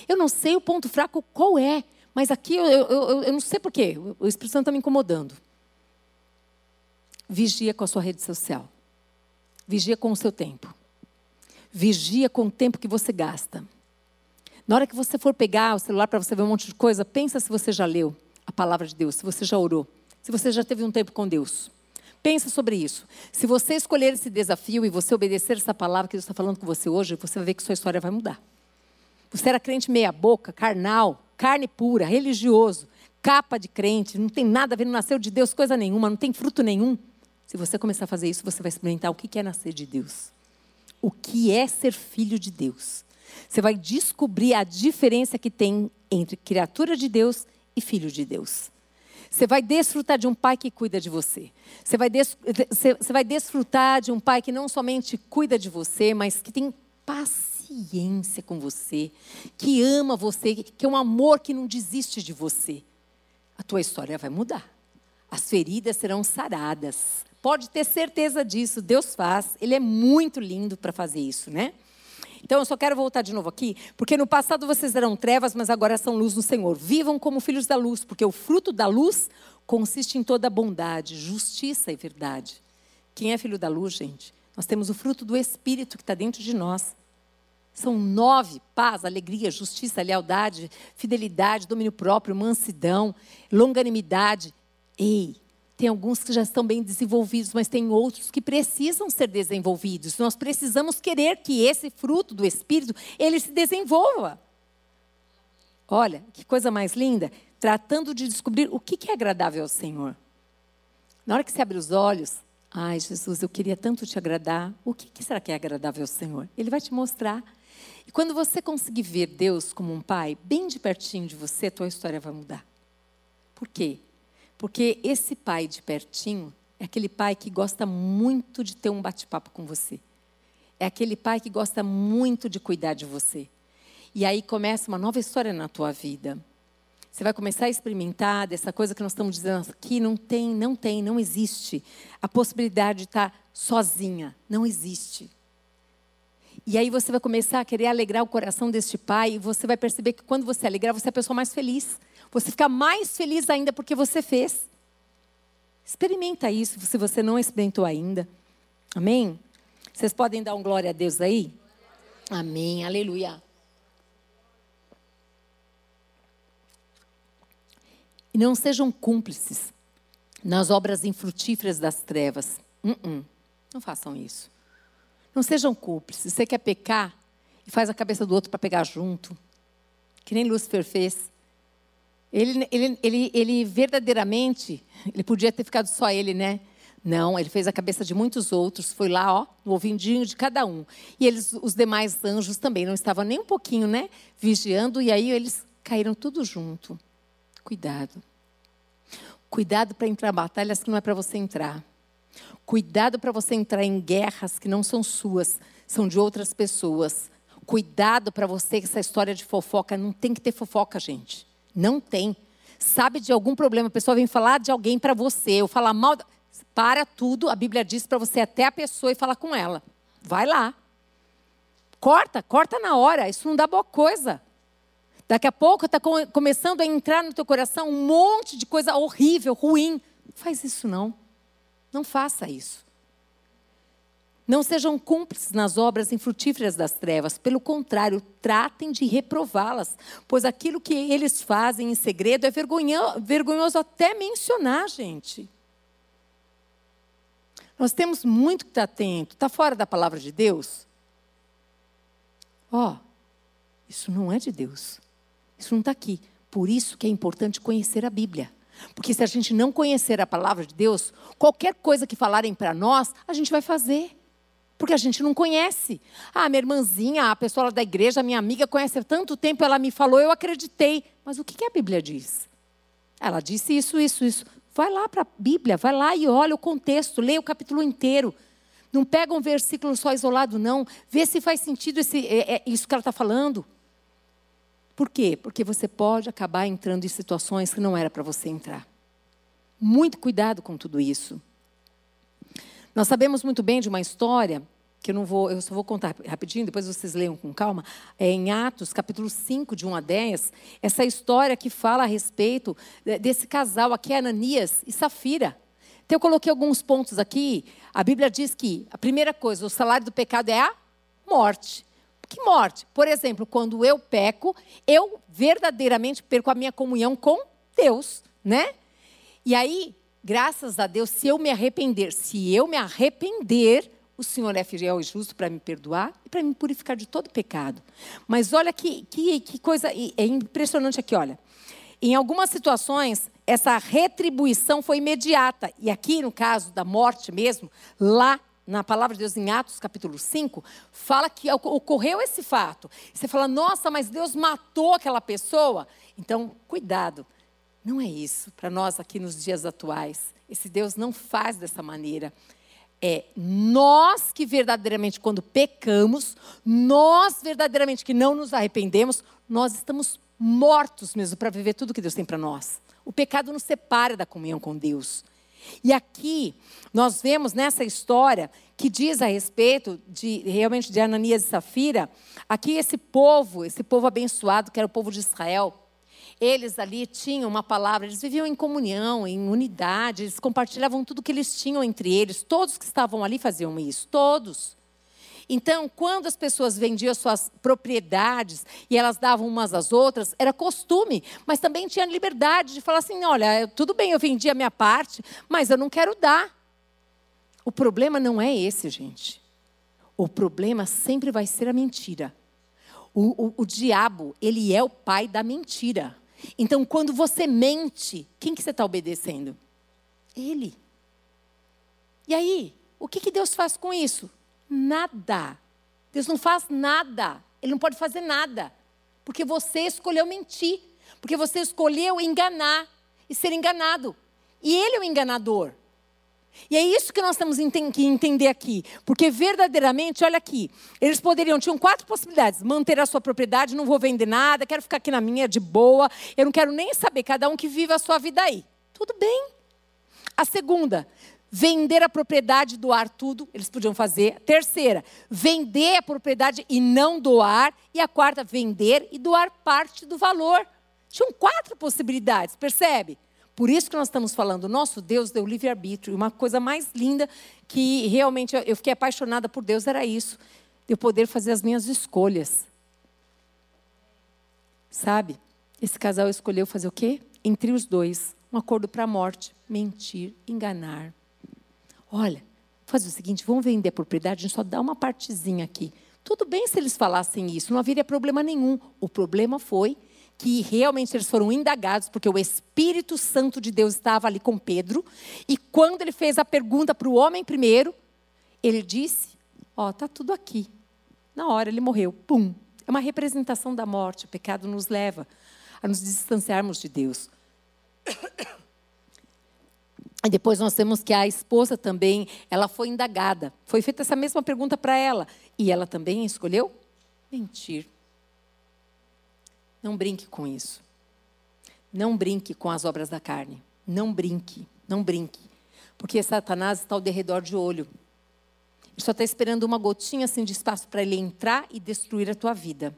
eu não sei o ponto fraco qual é. Mas aqui eu, eu, eu, eu não sei porquê. O Espírito Santo está me incomodando. Vigia com a sua rede social. Vigia com o seu tempo. Vigia com o tempo que você gasta. Na hora que você for pegar o celular para você ver um monte de coisa, pensa se você já leu a palavra de Deus, se você já orou, se você já teve um tempo com Deus. Pensa sobre isso. Se você escolher esse desafio e você obedecer essa palavra que Deus está falando com você hoje, você vai ver que sua história vai mudar. Você era crente meia boca, carnal, carne pura, religioso, capa de crente, não tem nada a ver, não nasceu de Deus coisa nenhuma, não tem fruto nenhum. Se você começar a fazer isso, você vai experimentar o que é nascer de Deus. O que é ser filho de Deus. Você vai descobrir a diferença que tem entre criatura de Deus e filho de Deus. Você vai desfrutar de um pai que cuida de você. Você vai, des... você vai desfrutar de um pai que não somente cuida de você, mas que tem paciência com você, que ama você, que é um amor que não desiste de você. A tua história vai mudar as feridas serão saradas. Pode ter certeza disso, Deus faz, Ele é muito lindo para fazer isso, né? Então eu só quero voltar de novo aqui, porque no passado vocês eram trevas, mas agora são luz no Senhor. Vivam como filhos da luz, porque o fruto da luz consiste em toda bondade, justiça e verdade. Quem é filho da luz, gente? Nós temos o fruto do Espírito que está dentro de nós. São nove: paz, alegria, justiça, lealdade, fidelidade, domínio próprio, mansidão, longanimidade. Ei, tem alguns que já estão bem desenvolvidos, mas tem outros que precisam ser desenvolvidos. Nós precisamos querer que esse fruto do Espírito, ele se desenvolva. Olha, que coisa mais linda. Tratando de descobrir o que é agradável ao Senhor. Na hora que você abre os olhos, ai Jesus, eu queria tanto te agradar. O que será que é agradável ao Senhor? Ele vai te mostrar. E quando você conseguir ver Deus como um pai, bem de pertinho de você, a tua história vai mudar. Por quê? Porque esse pai de pertinho é aquele pai que gosta muito de ter um bate-papo com você. É aquele pai que gosta muito de cuidar de você. E aí começa uma nova história na tua vida. Você vai começar a experimentar dessa coisa que nós estamos dizendo aqui, não tem, não tem, não existe. A possibilidade de estar sozinha, não existe. E aí você vai começar a querer alegrar o coração deste pai, e você vai perceber que quando você alegrar, você é a pessoa mais feliz. Você fica mais feliz ainda porque você fez. Experimenta isso se você não experimentou ainda. Amém? Vocês podem dar um glória a Deus aí? Amém, aleluia. E não sejam cúmplices nas obras infrutíferas das trevas. Uh -uh. Não façam isso. Não sejam cúmplices. Você quer pecar e faz a cabeça do outro para pegar junto. Que nem Lúcifer fez. Ele, ele, ele, ele verdadeiramente, ele podia ter ficado só ele, né? Não, ele fez a cabeça de muitos outros, foi lá, ó, no ouvidinho de cada um. E eles, os demais anjos também não estavam nem um pouquinho, né, vigiando, e aí eles caíram tudo junto. Cuidado. Cuidado para entrar em batalhas que não é para você entrar. Cuidado para você entrar em guerras que não são suas, são de outras pessoas. Cuidado para você que essa história de fofoca não tem que ter fofoca, gente. Não tem. Sabe de algum problema, a pessoa vem falar de alguém para você, ou falar mal. Para tudo, a Bíblia diz para você até a pessoa e falar com ela. Vai lá. Corta, corta na hora. Isso não dá boa coisa. Daqui a pouco está começando a entrar no teu coração um monte de coisa horrível, ruim. Não faz isso não. Não faça isso. Não sejam cúmplices nas obras infrutíferas das trevas, pelo contrário, tratem de reprová-las, pois aquilo que eles fazem em segredo é vergonhoso, até mencionar, gente. Nós temos muito que estar atento. Está fora da palavra de Deus? Ó, oh, isso não é de Deus. Isso não está aqui. Por isso que é importante conhecer a Bíblia. Porque se a gente não conhecer a palavra de Deus, qualquer coisa que falarem para nós, a gente vai fazer. Porque a gente não conhece. Ah, minha irmãzinha, a pessoa lá da igreja, minha amiga, conhece há tanto tempo, ela me falou, eu acreditei. Mas o que a Bíblia diz? Ela disse isso, isso, isso. Vai lá para a Bíblia, vai lá e olha o contexto, leia o capítulo inteiro. Não pega um versículo só isolado, não. Vê se faz sentido esse, é, é, isso que ela está falando. Por quê? Porque você pode acabar entrando em situações que não era para você entrar. Muito cuidado com tudo isso. Nós sabemos muito bem de uma história que eu não vou, eu só vou contar rapidinho, depois vocês leiam com calma, é em Atos, capítulo 5, de 1 a 10, essa história que fala a respeito desse casal aqui, Ananias e Safira. Então eu coloquei alguns pontos aqui. A Bíblia diz que a primeira coisa, o salário do pecado é a morte. Que morte? Por exemplo, quando eu peco, eu verdadeiramente perco a minha comunhão com Deus, né? E aí, graças a Deus, se eu me arrepender, se eu me arrepender, o Senhor é fiel e justo para me perdoar e para me purificar de todo pecado. Mas olha que, que, que coisa é impressionante aqui, olha. Em algumas situações, essa retribuição foi imediata. E aqui, no caso da morte mesmo, lá na palavra de Deus, em Atos capítulo 5, fala que ocorreu esse fato. Você fala, nossa, mas Deus matou aquela pessoa. Então, cuidado. Não é isso para nós aqui nos dias atuais. Esse Deus não faz dessa maneira. É nós que verdadeiramente, quando pecamos, nós verdadeiramente que não nos arrependemos, nós estamos mortos mesmo para viver tudo que Deus tem para nós. O pecado nos separa da comunhão com Deus. E aqui nós vemos nessa história que diz a respeito de realmente de Ananias e Safira, aqui esse povo, esse povo abençoado que era o povo de Israel, eles ali tinham uma palavra, eles viviam em comunhão, em unidade, eles compartilhavam tudo que eles tinham entre eles. Todos que estavam ali faziam isso, todos. Então, quando as pessoas vendiam suas propriedades e elas davam umas às outras, era costume, mas também tinha liberdade de falar assim: olha, tudo bem, eu vendi a minha parte, mas eu não quero dar. O problema não é esse, gente. O problema sempre vai ser a mentira. O, o, o diabo, ele é o pai da mentira. Então, quando você mente, quem que você está obedecendo? Ele. E aí, o que, que Deus faz com isso? Nada. Deus não faz nada. Ele não pode fazer nada. Porque você escolheu mentir. Porque você escolheu enganar e ser enganado. E ele é o enganador. E é isso que nós temos que entender aqui. Porque verdadeiramente, olha aqui, eles poderiam, tinham quatro possibilidades: manter a sua propriedade, não vou vender nada, quero ficar aqui na minha de boa, eu não quero nem saber, cada um que vive a sua vida aí. Tudo bem. A segunda, vender a propriedade, doar tudo, eles podiam fazer. Terceira, vender a propriedade e não doar. E a quarta, vender e doar parte do valor. Tinham quatro possibilidades, percebe? Por isso que nós estamos falando, nosso Deus deu livre-arbítrio. Uma coisa mais linda que realmente eu fiquei apaixonada por Deus era isso, de eu poder fazer as minhas escolhas. Sabe? Esse casal escolheu fazer o quê? Entre os dois, um acordo para a morte, mentir, enganar. Olha, fazer o seguinte, vamos vender a propriedade, a gente só dá uma partezinha aqui. Tudo bem se eles falassem isso, não haveria problema nenhum. O problema foi que realmente eles foram indagados, porque o Espírito Santo de Deus estava ali com Pedro, e quando ele fez a pergunta para o homem primeiro, ele disse: Ó, oh, está tudo aqui. Na hora ele morreu. Pum. É uma representação da morte. O pecado nos leva a nos distanciarmos de Deus. E depois nós temos que a esposa também, ela foi indagada. Foi feita essa mesma pergunta para ela. E ela também escolheu mentir. Não brinque com isso. Não brinque com as obras da carne. Não brinque, não brinque. Porque Satanás está ao derredor de olho. Ele só está esperando uma gotinha assim de espaço para ele entrar e destruir a tua vida.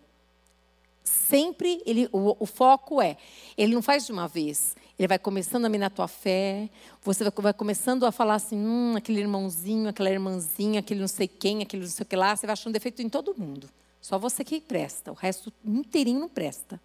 Sempre ele, o, o, foco é, ele não faz de uma vez. Ele vai começando a minar tua fé, você vai, vai, começando a falar assim, hum, aquele irmãozinho, aquela irmãzinha, aquele não sei quem, aquele não sei o que lá, você vai achando defeito em todo mundo. Só você que presta, o resto inteirinho não presta.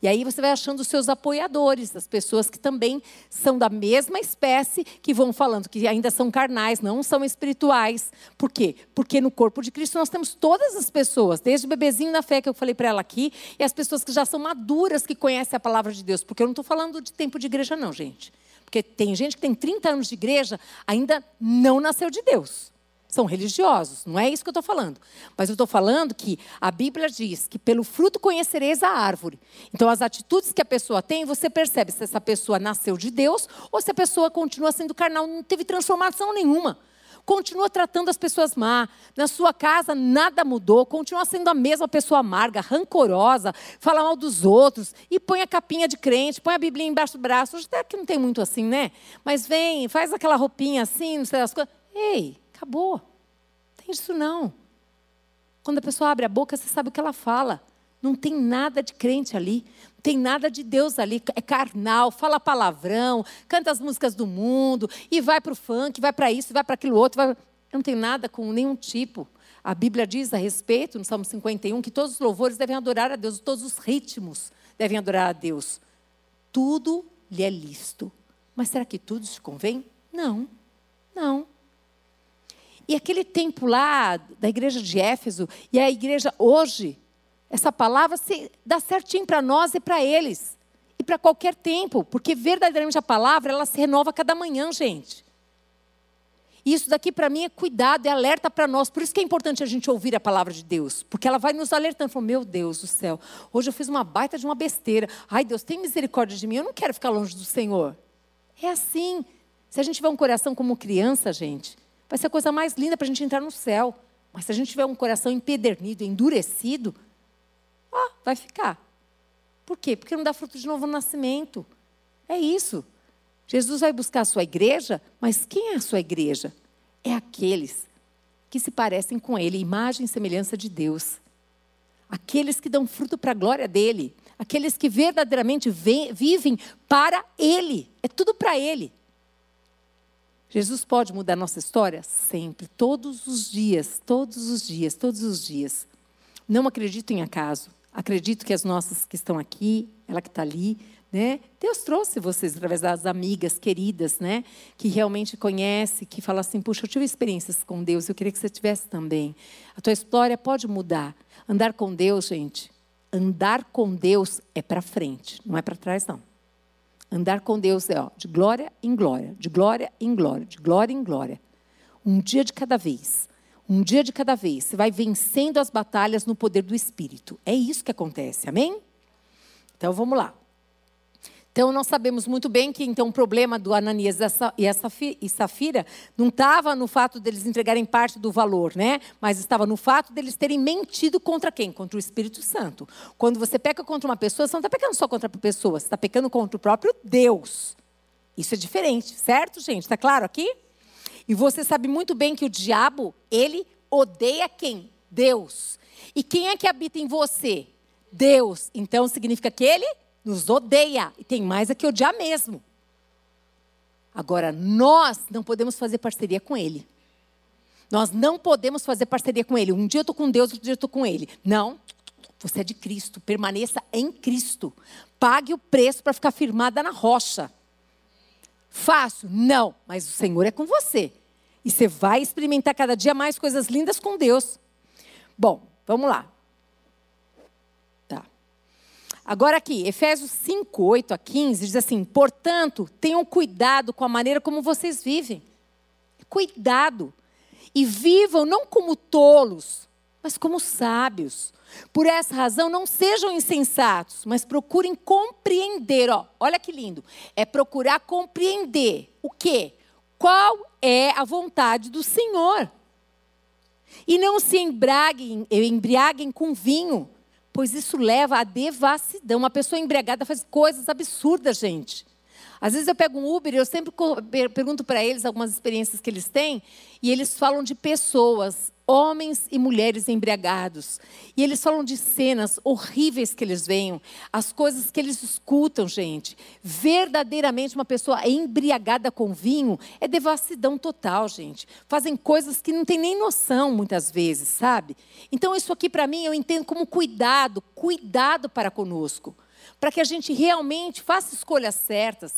E aí você vai achando os seus apoiadores, as pessoas que também são da mesma espécie, que vão falando que ainda são carnais, não são espirituais. Por quê? Porque no corpo de Cristo nós temos todas as pessoas, desde o bebezinho na fé que eu falei para ela aqui, e as pessoas que já são maduras, que conhecem a palavra de Deus. Porque eu não estou falando de tempo de igreja, não, gente. Porque tem gente que tem 30 anos de igreja, ainda não nasceu de Deus são religiosos, não é isso que eu estou falando. Mas eu estou falando que a Bíblia diz que pelo fruto conhecereis a árvore. Então, as atitudes que a pessoa tem, você percebe se essa pessoa nasceu de Deus ou se a pessoa continua sendo carnal, não teve transformação nenhuma. Continua tratando as pessoas má. Na sua casa nada mudou, continua sendo a mesma pessoa amarga, rancorosa, fala mal dos outros e põe a capinha de crente, põe a Bíblia embaixo do braço. Hoje até que não tem muito assim, né? Mas vem, faz aquela roupinha assim, não sei as coisas. Ei, Acabou. Não tem isso não. Quando a pessoa abre a boca, você sabe o que ela fala. Não tem nada de crente ali. Não tem nada de Deus ali. É carnal, fala palavrão, canta as músicas do mundo, e vai para o funk, vai para isso, vai para aquilo outro. Vai... Não tem nada com nenhum tipo. A Bíblia diz a respeito, no Salmo 51, que todos os louvores devem adorar a Deus, todos os ritmos devem adorar a Deus. Tudo lhe é lícito. Mas será que tudo te convém? Não, não. E aquele tempo lá da igreja de Éfeso e a igreja hoje, essa palavra se dá certinho para nós e para eles. E para qualquer tempo, porque verdadeiramente a palavra ela se renova cada manhã, gente. E isso daqui para mim é cuidado, é alerta para nós. Por isso que é importante a gente ouvir a palavra de Deus, porque ela vai nos alertando. Falou, meu Deus do céu, hoje eu fiz uma baita de uma besteira. Ai, Deus, tem misericórdia de mim. Eu não quero ficar longe do Senhor. É assim. Se a gente tiver um coração como criança, gente, vai ser a coisa mais linda para a gente entrar no céu. Mas se a gente tiver um coração empedernido, endurecido, ó, vai ficar. Por quê? Porque não dá fruto de novo nascimento. É isso. Jesus vai buscar a sua igreja, mas quem é a sua igreja? É aqueles que se parecem com Ele, imagem e semelhança de Deus. Aqueles que dão fruto para a glória dele. Aqueles que verdadeiramente vivem para Ele. É tudo para Ele. Jesus pode mudar nossa história? Sempre, todos os dias, todos os dias, todos os dias. Não acredito em acaso. Acredito que as nossas que estão aqui, ela que está ali, né? Deus trouxe vocês através das amigas queridas, né? Que realmente conhece, que fala assim, puxa, eu tive experiências com Deus, eu queria que você tivesse também. A tua história pode mudar. Andar com Deus, gente, andar com Deus é para frente, não é para trás não. Andar com Deus é ó, de glória em glória, de glória em glória, de glória em glória. Um dia de cada vez. Um dia de cada vez. Você vai vencendo as batalhas no poder do Espírito. É isso que acontece, amém? Então vamos lá. Então, nós sabemos muito bem que então, o problema do Ananias e Safira não estava no fato deles entregarem parte do valor, né? mas estava no fato deles terem mentido contra quem? Contra o Espírito Santo. Quando você peca contra uma pessoa, você não está pecando só contra a pessoa, você está pecando contra o próprio Deus. Isso é diferente, certo, gente? Está claro aqui? E você sabe muito bem que o diabo, ele odeia quem? Deus. E quem é que habita em você? Deus. Então significa que ele nos odeia e tem mais a que odiar mesmo. Agora, nós não podemos fazer parceria com Ele. Nós não podemos fazer parceria com Ele. Um dia eu estou com Deus, outro dia eu estou com Ele. Não. Você é de Cristo. Permaneça em Cristo. Pague o preço para ficar firmada na rocha. Fácil? Não. Mas o Senhor é com você. E você vai experimentar cada dia mais coisas lindas com Deus. Bom, vamos lá. Agora aqui, Efésios 5, 8 a 15, diz assim: portanto, tenham cuidado com a maneira como vocês vivem. Cuidado. E vivam não como tolos, mas como sábios. Por essa razão, não sejam insensatos, mas procurem compreender. Ó, olha que lindo. É procurar compreender o quê? Qual é a vontade do Senhor. E não se embriaguem, embriaguem com vinho pois isso leva à devassidão. Uma pessoa embriagada faz coisas absurdas, gente. Às vezes eu pego um Uber e eu sempre pergunto para eles algumas experiências que eles têm, e eles falam de pessoas, homens e mulheres embriagados. E eles falam de cenas horríveis que eles veem, as coisas que eles escutam, gente. Verdadeiramente, uma pessoa embriagada com vinho é devassidão total, gente. Fazem coisas que não tem nem noção, muitas vezes, sabe? Então, isso aqui, para mim, eu entendo como cuidado cuidado para conosco. Para que a gente realmente faça escolhas certas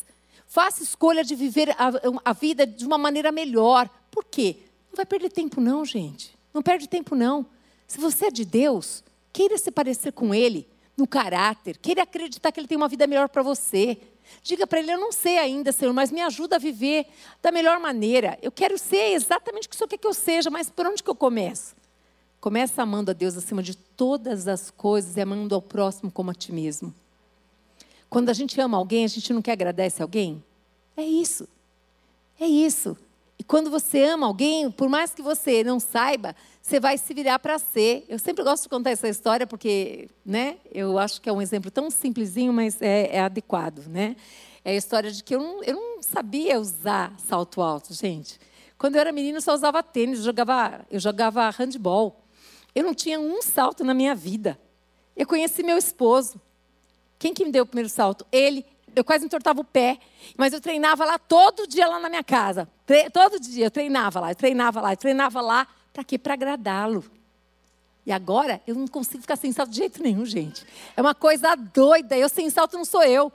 Faça escolha de viver a, a vida de uma maneira melhor. Por quê? Não vai perder tempo, não, gente. Não perde tempo, não. Se você é de Deus, queira se parecer com Ele no caráter, queira acreditar que Ele tem uma vida melhor para você. Diga para Ele: Eu não sei ainda, Senhor, mas me ajuda a viver da melhor maneira. Eu quero ser exatamente o que o Senhor quer que eu seja, mas por onde que eu começo? Começa amando a Deus acima de todas as coisas e amando ao próximo como a ti mesmo. Quando a gente ama alguém, a gente não quer agradece alguém? É isso. É isso. Quando você ama alguém, por mais que você não saiba, você vai se virar para ser. Eu sempre gosto de contar essa história porque, né? Eu acho que é um exemplo tão simplesinho, mas é, é adequado, né? É a história de que eu não, eu não sabia usar salto alto, gente. Quando eu era menina, eu só usava tênis, eu jogava, eu jogava handball. Eu não tinha um salto na minha vida. Eu conheci meu esposo. Quem que me deu o primeiro salto? Ele. Eu quase entortava o pé, mas eu treinava lá todo dia lá na minha casa. Todo dia eu treinava lá, eu treinava lá, eu treinava lá. Para quê? Para agradá-lo. E agora eu não consigo ficar sem salto de jeito nenhum, gente. É uma coisa doida. Eu sem salto não sou eu.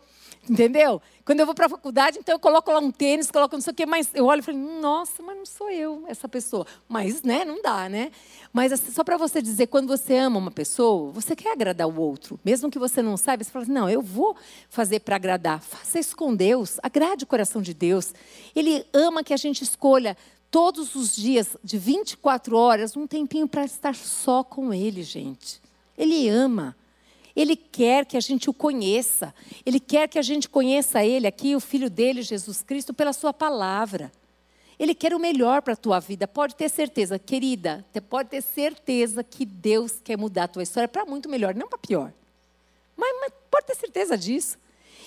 Entendeu? Quando eu vou para a faculdade, então eu coloco lá um tênis, coloco não sei o quê, mas eu olho e falo, nossa, mas não sou eu essa pessoa. Mas, né, não dá, né? Mas assim, só para você dizer, quando você ama uma pessoa, você quer agradar o outro. Mesmo que você não saiba, você fala assim, não, eu vou fazer para agradar. Faça isso com Deus, agrade o coração de Deus. Ele ama que a gente escolha todos os dias, de 24 horas, um tempinho para estar só com Ele, gente. Ele ama. Ele quer que a gente o conheça. Ele quer que a gente conheça Ele aqui, o Filho dele, Jesus Cristo, pela Sua palavra. Ele quer o melhor para a tua vida. Pode ter certeza, querida, pode ter certeza que Deus quer mudar a tua história para muito melhor, não para pior. Mas, mas pode ter certeza disso.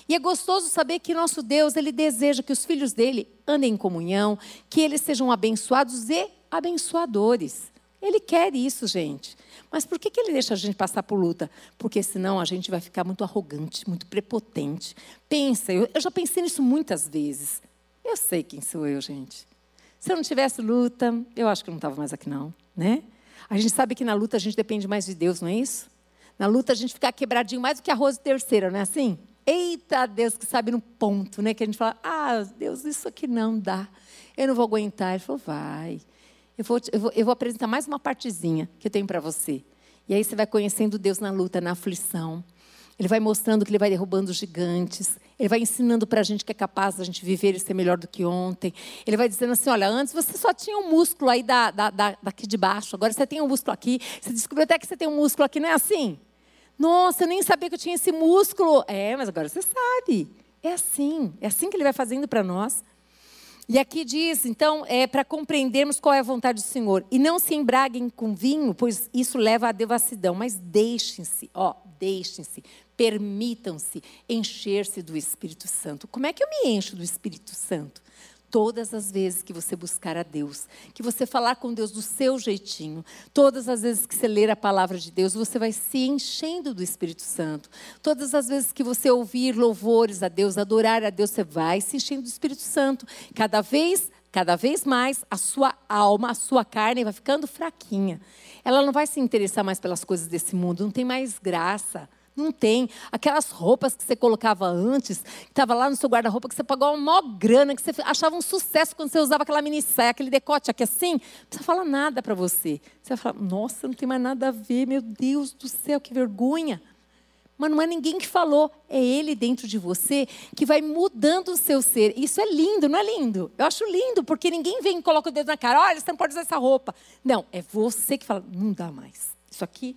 E é gostoso saber que nosso Deus, ele deseja que os filhos dele andem em comunhão, que eles sejam abençoados e abençoadores. Ele quer isso, gente. Mas por que, que ele deixa a gente passar por luta? Porque senão a gente vai ficar muito arrogante, muito prepotente. Pensa, eu, eu já pensei nisso muitas vezes. Eu sei quem sou eu, gente. Se eu não tivesse luta, eu acho que eu não estava mais aqui, não. Né? A gente sabe que na luta a gente depende mais de Deus, não é isso? Na luta a gente fica quebradinho mais do que arroz de terceira, não é assim? Eita Deus que sabe no ponto, né? Que a gente fala, ah, Deus, isso aqui não dá. Eu não vou aguentar. Ele falou, vai. Eu vou, eu vou, eu vou apresentar mais uma partezinha que eu tenho para você. E aí você vai conhecendo Deus na luta, na aflição. Ele vai mostrando que ele vai derrubando os gigantes. Ele vai ensinando para a gente que é capaz da gente viver e ser melhor do que ontem. Ele vai dizendo assim: olha, antes você só tinha um músculo aí da, da, da, daqui de baixo, agora você tem um músculo aqui. Você descobriu até que você tem um músculo aqui, não é assim? Nossa, eu nem sabia que eu tinha esse músculo. É, mas agora você sabe. É assim. É assim que ele vai fazendo para nós. E aqui diz, então, é para compreendermos qual é a vontade do Senhor. E não se embraguem com vinho, pois isso leva à devassidão. Mas deixem-se, ó, deixem-se, permitam-se encher-se do Espírito Santo. Como é que eu me encho do Espírito Santo? Todas as vezes que você buscar a Deus, que você falar com Deus do seu jeitinho, todas as vezes que você ler a palavra de Deus, você vai se enchendo do Espírito Santo. Todas as vezes que você ouvir louvores a Deus, adorar a Deus, você vai se enchendo do Espírito Santo. Cada vez, cada vez mais, a sua alma, a sua carne vai ficando fraquinha. Ela não vai se interessar mais pelas coisas desse mundo, não tem mais graça. Não tem. Aquelas roupas que você colocava antes, que estava lá no seu guarda-roupa, que você pagou uma maior grana, que você achava um sucesso quando você usava aquela mini saia, aquele decote aqui assim, não precisa falar nada para você. Você vai falar, nossa, não tem mais nada a ver, meu Deus do céu, que vergonha. Mas não é ninguém que falou, é Ele dentro de você que vai mudando o seu ser. Isso é lindo, não é lindo? Eu acho lindo, porque ninguém vem e coloca o dedo na cara, olha, você não pode usar essa roupa. Não, é você que fala, não dá mais. Isso aqui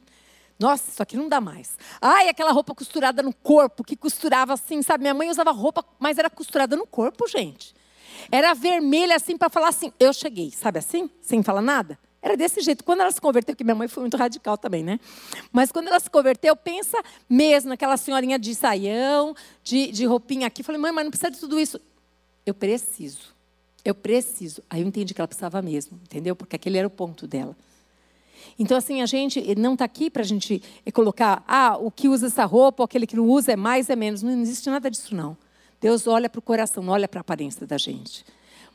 nossa, isso aqui não dá mais. Ai, aquela roupa costurada no corpo, que costurava assim, sabe? Minha mãe usava roupa, mas era costurada no corpo, gente. Era vermelha assim para falar assim, eu cheguei, sabe assim? Sem falar nada. Era desse jeito. Quando ela se converteu, porque minha mãe foi muito radical também, né? Mas quando ela se converteu, pensa mesmo naquela senhorinha de saião, de, de roupinha aqui. Falei, mãe, mas não precisa de tudo isso. Eu preciso. Eu preciso. Aí eu entendi que ela precisava mesmo, entendeu? Porque aquele era o ponto dela. Então, assim, a gente não está aqui para a gente colocar, ah, o que usa essa roupa, aquele que não usa é mais, é menos. Não existe nada disso, não. Deus olha para o coração, não olha para a aparência da gente.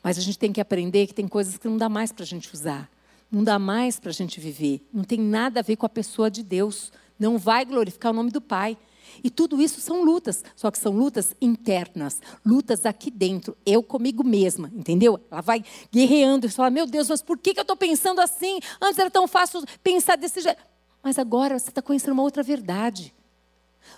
Mas a gente tem que aprender que tem coisas que não dá mais para a gente usar. Não dá mais para a gente viver. Não tem nada a ver com a pessoa de Deus. Não vai glorificar o nome do Pai. E tudo isso são lutas, só que são lutas internas, lutas aqui dentro, eu comigo mesma, entendeu? Ela vai guerreando e fala: Meu Deus, mas por que, eu estou pensando assim? Antes era tão fácil pensar desse jeito. Mas agora você está conhecendo uma outra verdade.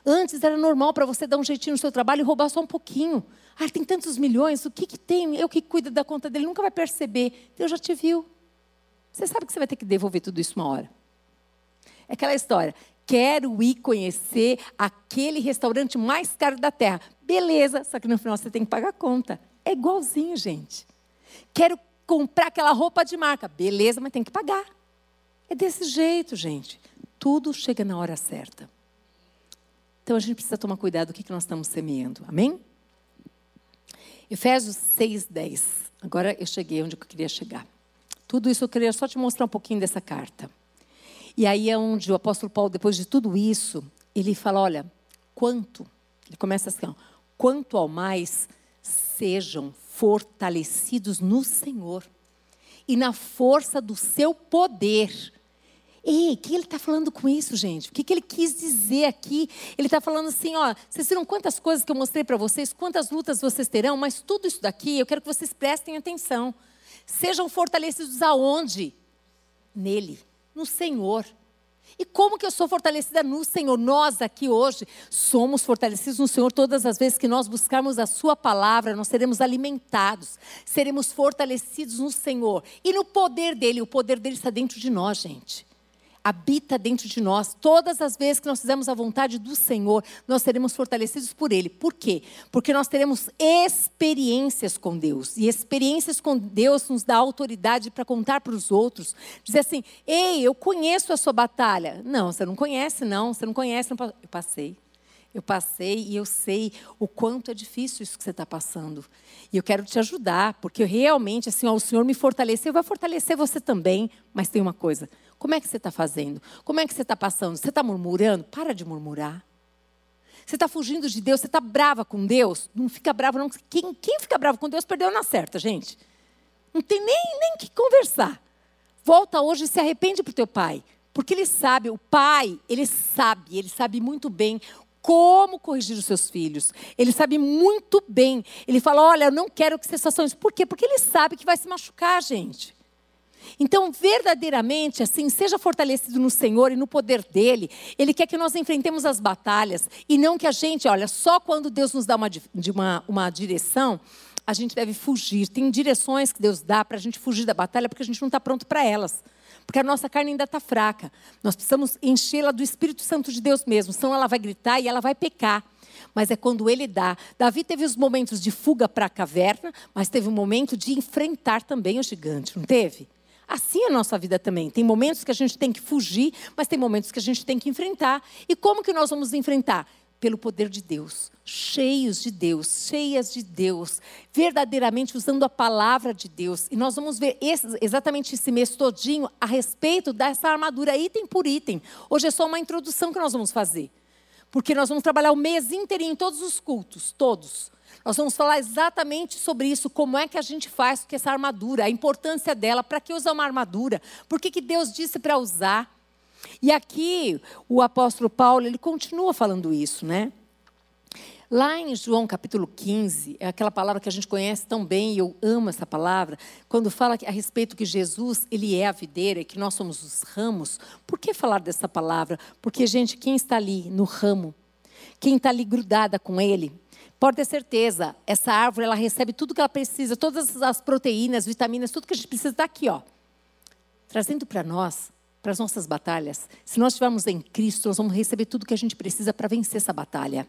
Antes era normal para você dar um jeitinho no seu trabalho e roubar só um pouquinho. Ah, tem tantos milhões, o que, que tem? Eu que cuido da conta dele, nunca vai perceber. Deus já te viu. Você sabe que você vai ter que devolver tudo isso uma hora. É aquela história quero ir conhecer aquele restaurante mais caro da terra. Beleza, só que no final você tem que pagar a conta. É igualzinho, gente. Quero comprar aquela roupa de marca. Beleza, mas tem que pagar. É desse jeito, gente. Tudo chega na hora certa. Então a gente precisa tomar cuidado do que nós estamos semeando. Amém? Efésios 6, 10. Agora eu cheguei onde eu queria chegar. Tudo isso eu queria só te mostrar um pouquinho dessa carta. E aí é onde o apóstolo Paulo, depois de tudo isso, ele fala: olha, quanto, ele começa assim, ó, quanto ao mais sejam fortalecidos no Senhor e na força do seu poder. Ei, o que ele está falando com isso, gente? O que, que ele quis dizer aqui? Ele está falando assim: ó, vocês viram quantas coisas que eu mostrei para vocês, quantas lutas vocês terão, mas tudo isso daqui eu quero que vocês prestem atenção. Sejam fortalecidos aonde? Nele no Senhor. E como que eu sou fortalecida no Senhor? Nós aqui hoje somos fortalecidos no Senhor todas as vezes que nós buscarmos a Sua palavra, nós seremos alimentados, seremos fortalecidos no Senhor e no poder dEle. O poder dEle está dentro de nós, gente habita dentro de nós. Todas as vezes que nós fizermos a vontade do Senhor, nós seremos fortalecidos por Ele. Por quê? Porque nós teremos experiências com Deus. E experiências com Deus nos dá autoridade para contar para os outros. Dizer assim: ei, eu conheço a sua batalha. Não, você não conhece, não. Você não conhece. Não... Eu passei. Eu passei e eu sei o quanto é difícil isso que você está passando. E eu quero te ajudar, porque realmente, assim, ó, o Senhor me fortaleceu, vai fortalecer você também. Mas tem uma coisa: como é que você está fazendo? Como é que você está passando? Você está murmurando? Para de murmurar. Você está fugindo de Deus? Você está brava com Deus? Não fica bravo, não. Quem, quem fica bravo com Deus perdeu na certa, gente. Não tem nem, nem que conversar. Volta hoje e se arrepende para o teu pai. Porque ele sabe, o pai, ele sabe, ele sabe muito bem como corrigir os seus filhos. Ele sabe muito bem. Ele fala: Olha, eu não quero que vocês façam isso. Por quê? Porque ele sabe que vai se machucar, gente. Então, verdadeiramente, assim, seja fortalecido no Senhor e no poder dele. Ele quer que nós enfrentemos as batalhas e não que a gente, olha, só quando Deus nos dá uma, uma, uma direção, a gente deve fugir. Tem direções que Deus dá para a gente fugir da batalha porque a gente não está pronto para elas. Porque a nossa carne ainda está fraca. Nós precisamos enchê-la do Espírito Santo de Deus mesmo. Senão ela vai gritar e ela vai pecar. Mas é quando ele dá. Davi teve os momentos de fuga para a caverna, mas teve um momento de enfrentar também o gigante, não teve? Assim é a nossa vida também. Tem momentos que a gente tem que fugir, mas tem momentos que a gente tem que enfrentar. E como que nós vamos enfrentar? Pelo poder de Deus, cheios de Deus, cheias de Deus, verdadeiramente usando a palavra de Deus. E nós vamos ver esse, exatamente esse mês todinho a respeito dessa armadura, item por item. Hoje é só uma introdução que nós vamos fazer. Porque nós vamos trabalhar o mês inteirinho, todos os cultos, todos. Nós vamos falar exatamente sobre isso, como é que a gente faz com essa armadura, a importância dela, para que usar uma armadura, por que Deus disse para usar. E aqui o apóstolo Paulo, ele continua falando isso, né? Lá em João capítulo 15, é aquela palavra que a gente conhece tão bem, e eu amo essa palavra, quando fala a respeito que Jesus, ele é a videira e que nós somos os ramos. Por que falar dessa palavra? Porque, gente, quem está ali no ramo, quem está ali grudada com ele, pode ter certeza, essa árvore ela recebe tudo que ela precisa, todas as proteínas, vitaminas, tudo que a gente precisa está aqui, ó. Trazendo para nós para as nossas batalhas. Se nós estivermos em Cristo, nós vamos receber tudo que a gente precisa para vencer essa batalha.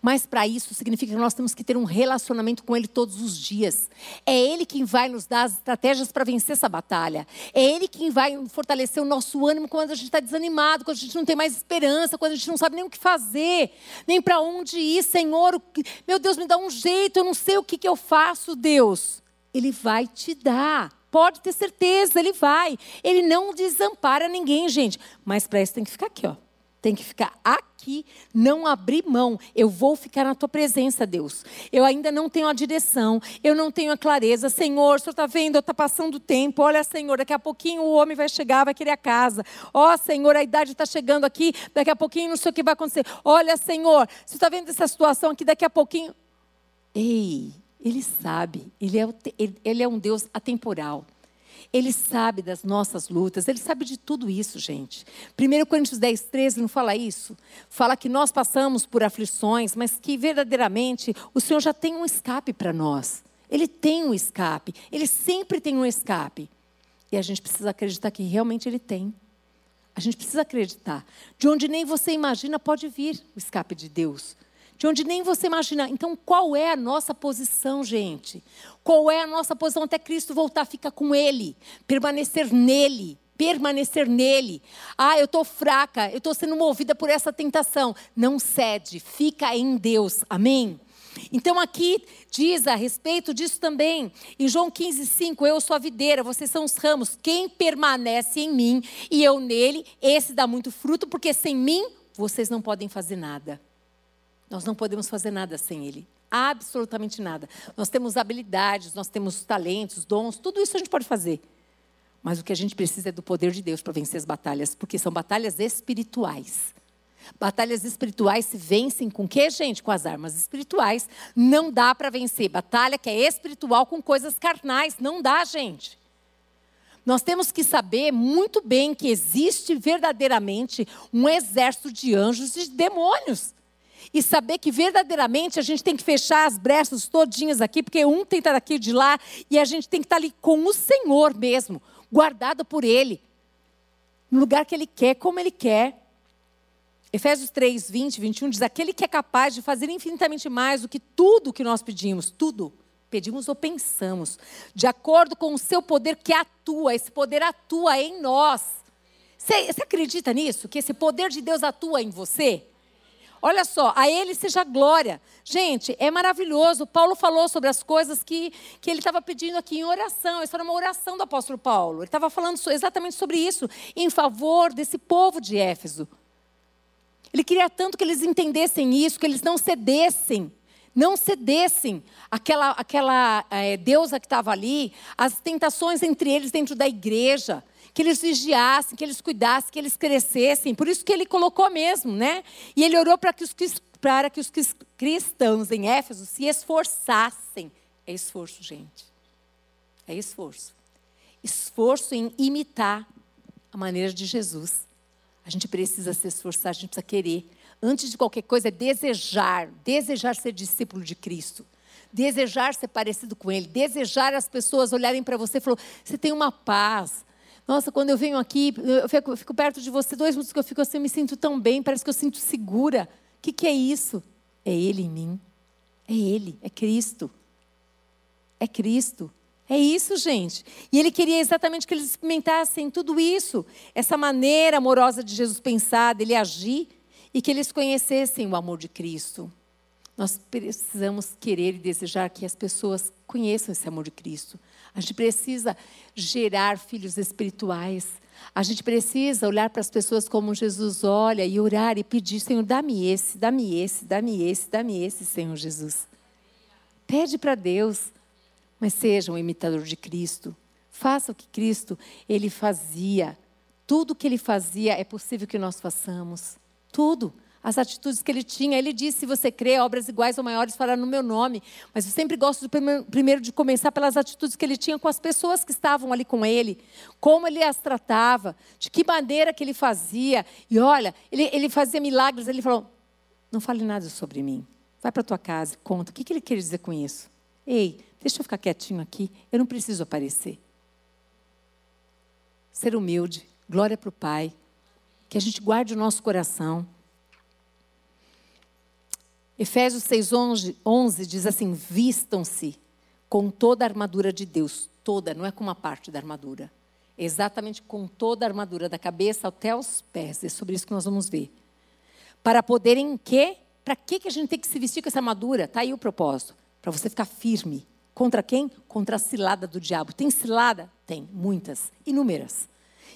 Mas para isso significa que nós temos que ter um relacionamento com Ele todos os dias. É Ele quem vai nos dar as estratégias para vencer essa batalha. É Ele quem vai fortalecer o nosso ânimo quando a gente está desanimado, quando a gente não tem mais esperança, quando a gente não sabe nem o que fazer, nem para onde ir. Senhor, meu Deus, me dá um jeito, eu não sei o que, que eu faço, Deus. Ele vai te dar. Pode ter certeza, ele vai. Ele não desampara ninguém, gente. Mas para isso tem que ficar aqui, ó. Tem que ficar aqui, não abrir mão. Eu vou ficar na tua presença, Deus. Eu ainda não tenho a direção, eu não tenho a clareza. Senhor, o senhor está vendo, está passando o tempo. Olha, Senhor, daqui a pouquinho o homem vai chegar, vai querer a casa. Ó, oh, Senhor, a idade está chegando aqui, daqui a pouquinho não sei o que vai acontecer. Olha, Senhor, você está vendo essa situação aqui, daqui a pouquinho. Ei, ele sabe, ele é, ele é um Deus atemporal. Ele sabe das nossas lutas, ele sabe de tudo isso, gente. 1 Coríntios 10, 13 não fala isso? Fala que nós passamos por aflições, mas que verdadeiramente o Senhor já tem um escape para nós. Ele tem um escape, ele sempre tem um escape. E a gente precisa acreditar que realmente ele tem. A gente precisa acreditar. De onde nem você imagina pode vir o escape de Deus de onde nem você imagina. Então, qual é a nossa posição, gente? Qual é a nossa posição até Cristo voltar? Fica com Ele, permanecer nele. Permanecer nele. Ah, eu estou fraca, eu estou sendo movida por essa tentação. Não cede, fica em Deus. Amém? Então aqui diz a respeito disso também, em João 15, 5, eu sou a videira, vocês são os ramos, quem permanece em mim e eu nele, esse dá muito fruto, porque sem mim vocês não podem fazer nada. Nós não podemos fazer nada sem Ele. Absolutamente nada. Nós temos habilidades, nós temos talentos, dons, tudo isso a gente pode fazer. Mas o que a gente precisa é do poder de Deus para vencer as batalhas, porque são batalhas espirituais. Batalhas espirituais se vencem com que, gente? Com as armas espirituais. Não dá para vencer. Batalha que é espiritual com coisas carnais. Não dá, gente. Nós temos que saber muito bem que existe verdadeiramente um exército de anjos e de demônios e saber que verdadeiramente a gente tem que fechar as brechas todinhas aqui, porque um tem que estar daqui de lá e a gente tem que estar ali com o Senhor mesmo, guardado por Ele, no lugar que Ele quer, como Ele quer. Efésios 3, 20, 21 diz: Aquele que é capaz de fazer infinitamente mais do que tudo que nós pedimos, tudo, pedimos ou pensamos, de acordo com o seu poder que atua, esse poder atua em nós. Você, você acredita nisso? Que esse poder de Deus atua em você? Olha só, a ele seja glória. Gente, é maravilhoso. Paulo falou sobre as coisas que, que ele estava pedindo aqui em oração. Isso era uma oração do apóstolo Paulo. Ele estava falando exatamente sobre isso, em favor desse povo de Éfeso. Ele queria tanto que eles entendessem isso, que eles não cedessem não cedessem aquela, aquela é, deusa que estava ali, as tentações entre eles dentro da igreja, que eles vigiassem, que eles cuidassem, que eles crescessem. Por isso que ele colocou mesmo, né? E ele orou para que os, para que os cristãos em Éfeso se esforçassem. É esforço, gente. É esforço. Esforço em imitar a maneira de Jesus. A gente precisa se esforçar, a gente precisa querer antes de qualquer coisa, é desejar, desejar ser discípulo de Cristo, desejar ser parecido com Ele, desejar as pessoas olharem para você e falar: você tem uma paz. Nossa, quando eu venho aqui, eu fico, eu fico, perto de você, dois minutos que eu fico assim, eu me sinto tão bem, parece que eu sinto segura. O que, que é isso? É Ele em mim. É Ele, é Cristo. É Cristo. É isso, gente. E ele queria exatamente que eles experimentassem tudo isso, essa maneira amorosa de Jesus pensar, dele agir e que eles conhecessem o amor de Cristo. Nós precisamos querer e desejar que as pessoas conheçam esse amor de Cristo. A gente precisa gerar filhos espirituais. A gente precisa olhar para as pessoas como Jesus olha e orar e pedir: Senhor, dá-me esse, dá-me esse, dá-me esse, dá-me esse, Senhor Jesus. Pede para Deus, mas seja um imitador de Cristo. Faça o que Cristo ele fazia. Tudo que ele fazia é possível que nós façamos. Tudo. As atitudes que ele tinha. Ele disse: se você crê, obras iguais ou maiores fará no meu nome. Mas eu sempre gosto primeiro de começar pelas atitudes que ele tinha com as pessoas que estavam ali com ele. Como ele as tratava, de que maneira que ele fazia. E olha, ele, ele fazia milagres. Ele falou: não fale nada sobre mim. Vai para tua casa, conta. O que, que ele quer dizer com isso? Ei, deixa eu ficar quietinho aqui. Eu não preciso aparecer. Ser humilde. Glória para o Pai que a gente guarde o nosso coração. Efésios 6, 11, 11 diz assim: vistam-se com toda a armadura de Deus, toda, não é com uma parte da armadura. Exatamente com toda a armadura, da cabeça até os pés. É sobre isso que nós vamos ver. Para poderem quê? Para que, que a gente tem que se vestir com essa armadura? Está aí o propósito. Para você ficar firme. Contra quem? Contra a cilada do diabo. Tem cilada? Tem, muitas, inúmeras.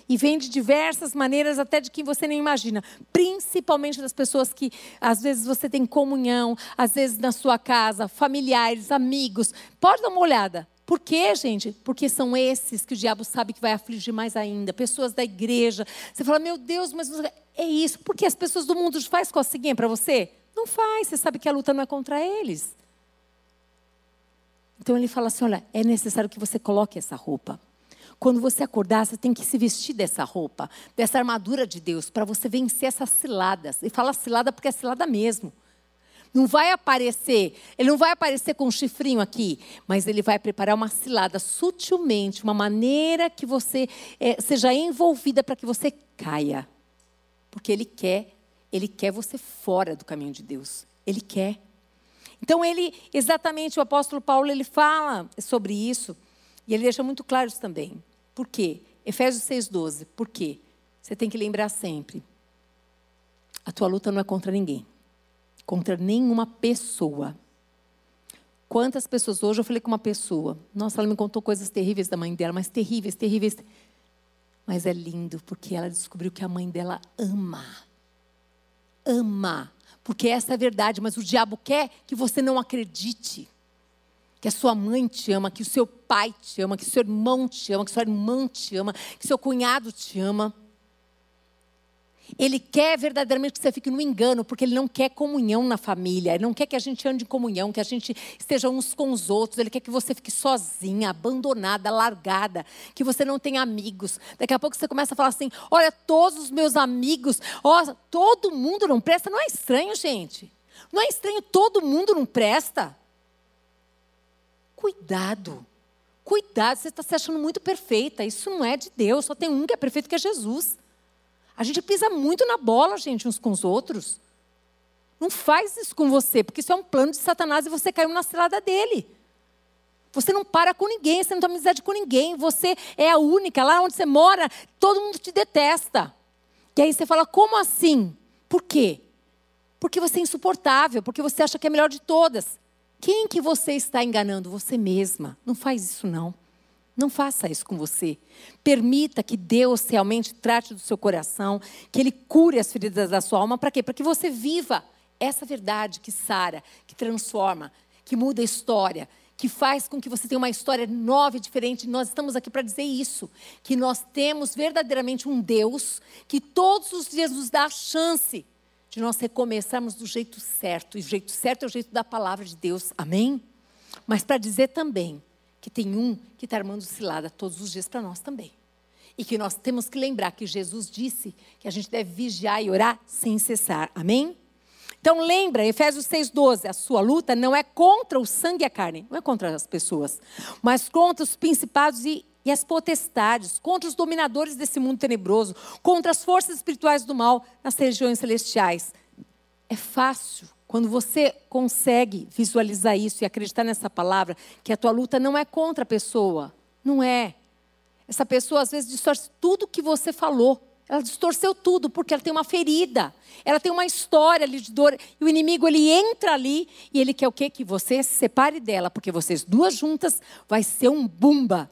E vem de diversas maneiras, até de quem você nem imagina. Principalmente das pessoas que às vezes você tem comunhão, às vezes na sua casa, familiares, amigos. Pode dar uma olhada. Por quê, gente? Porque são esses que o diabo sabe que vai afligir mais ainda. Pessoas da igreja. Você fala, meu Deus, mas é isso. Porque as pessoas do mundo faz coceguinha para você? Não faz. Você sabe que a luta não é contra eles. Então ele fala assim: olha, é necessário que você coloque essa roupa. Quando você acordar, você tem que se vestir dessa roupa, dessa armadura de Deus, para você vencer essas ciladas. E fala cilada porque é cilada mesmo. Não vai aparecer, ele não vai aparecer com um chifrinho aqui, mas ele vai preparar uma cilada sutilmente, uma maneira que você é, seja envolvida para que você caia. Porque ele quer, ele quer você fora do caminho de Deus. Ele quer. Então ele, exatamente o apóstolo Paulo, ele fala sobre isso. E ele deixa muito claro isso também. Por quê? Efésios 6,12. Por quê? Você tem que lembrar sempre. A tua luta não é contra ninguém. Contra nenhuma pessoa. Quantas pessoas hoje eu falei com uma pessoa, nossa, ela me contou coisas terríveis da mãe dela, mas terríveis, terríveis. Mas é lindo porque ela descobriu que a mãe dela ama. Ama. Porque essa é a verdade, mas o diabo quer que você não acredite que a sua mãe te ama, que o seu pai te ama, que o seu irmão te ama, que sua irmã te ama, que seu cunhado te ama. Ele quer verdadeiramente que você fique no engano, porque ele não quer comunhão na família, ele não quer que a gente ande em comunhão, que a gente esteja uns com os outros, ele quer que você fique sozinha, abandonada, largada, que você não tenha amigos. Daqui a pouco você começa a falar assim: olha, todos os meus amigos, ó, todo mundo não presta. Não é estranho, gente? Não é estranho, todo mundo não presta. Cuidado. Cuidado, você está se achando muito perfeita. Isso não é de Deus, só tem um que é perfeito, que é Jesus. A gente pisa muito na bola, gente, uns com os outros. Não faz isso com você, porque isso é um plano de Satanás e você caiu na cilada dele. Você não para com ninguém, você não tem amizade com ninguém, você é a única. Lá onde você mora, todo mundo te detesta. E aí você fala, como assim? Por quê? Porque você é insuportável, porque você acha que é melhor de todas. Quem que você está enganando? Você mesma. Não faz isso não. Não faça isso com você. Permita que Deus realmente trate do seu coração, que Ele cure as feridas da sua alma. Para quê? Para que você viva essa verdade que sara, que transforma, que muda a história, que faz com que você tenha uma história nova e diferente. Nós estamos aqui para dizer isso, que nós temos verdadeiramente um Deus que todos os dias nos dá a chance de nós recomeçarmos do jeito certo. E o jeito certo é o jeito da palavra de Deus. Amém? Mas para dizer também que tem um que está armando cilada todos os dias para nós também. E que nós temos que lembrar que Jesus disse que a gente deve vigiar e orar sem cessar. Amém? Então lembra, Efésios 6,12, a sua luta não é contra o sangue e a carne, não é contra as pessoas, mas contra os principados e, e as potestades, contra os dominadores desse mundo tenebroso, contra as forças espirituais do mal nas regiões celestiais. É fácil quando você consegue visualizar isso e acreditar nessa palavra, que a tua luta não é contra a pessoa, não é. Essa pessoa às vezes distorce tudo que você falou. Ela distorceu tudo porque ela tem uma ferida. Ela tem uma história ali de dor. E o inimigo ele entra ali e ele quer o quê? Que você se separe dela, porque vocês duas juntas vai ser um bumba.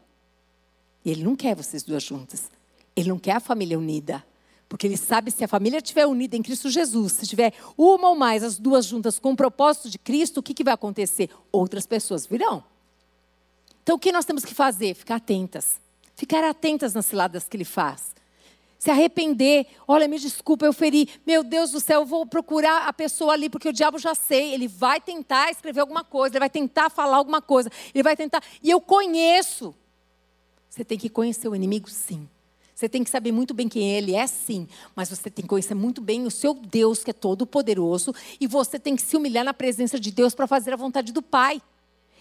E ele não quer vocês duas juntas. Ele não quer a família unida. Porque ele sabe se a família estiver unida em Cristo Jesus, se tiver uma ou mais, as duas juntas com o propósito de Cristo, o que, que vai acontecer? Outras pessoas virão. Então o que nós temos que fazer? Ficar atentas. Ficar atentas nas ciladas que ele faz se arrepender. Olha, me desculpa, eu feri. Meu Deus do céu, eu vou procurar a pessoa ali, porque o diabo já sei. Ele vai tentar escrever alguma coisa, ele vai tentar falar alguma coisa, ele vai tentar. E eu conheço. Você tem que conhecer o inimigo, sim. Você tem que saber muito bem quem ele é, sim. Mas você tem que conhecer muito bem o seu Deus, que é todo-poderoso. E você tem que se humilhar na presença de Deus para fazer a vontade do Pai.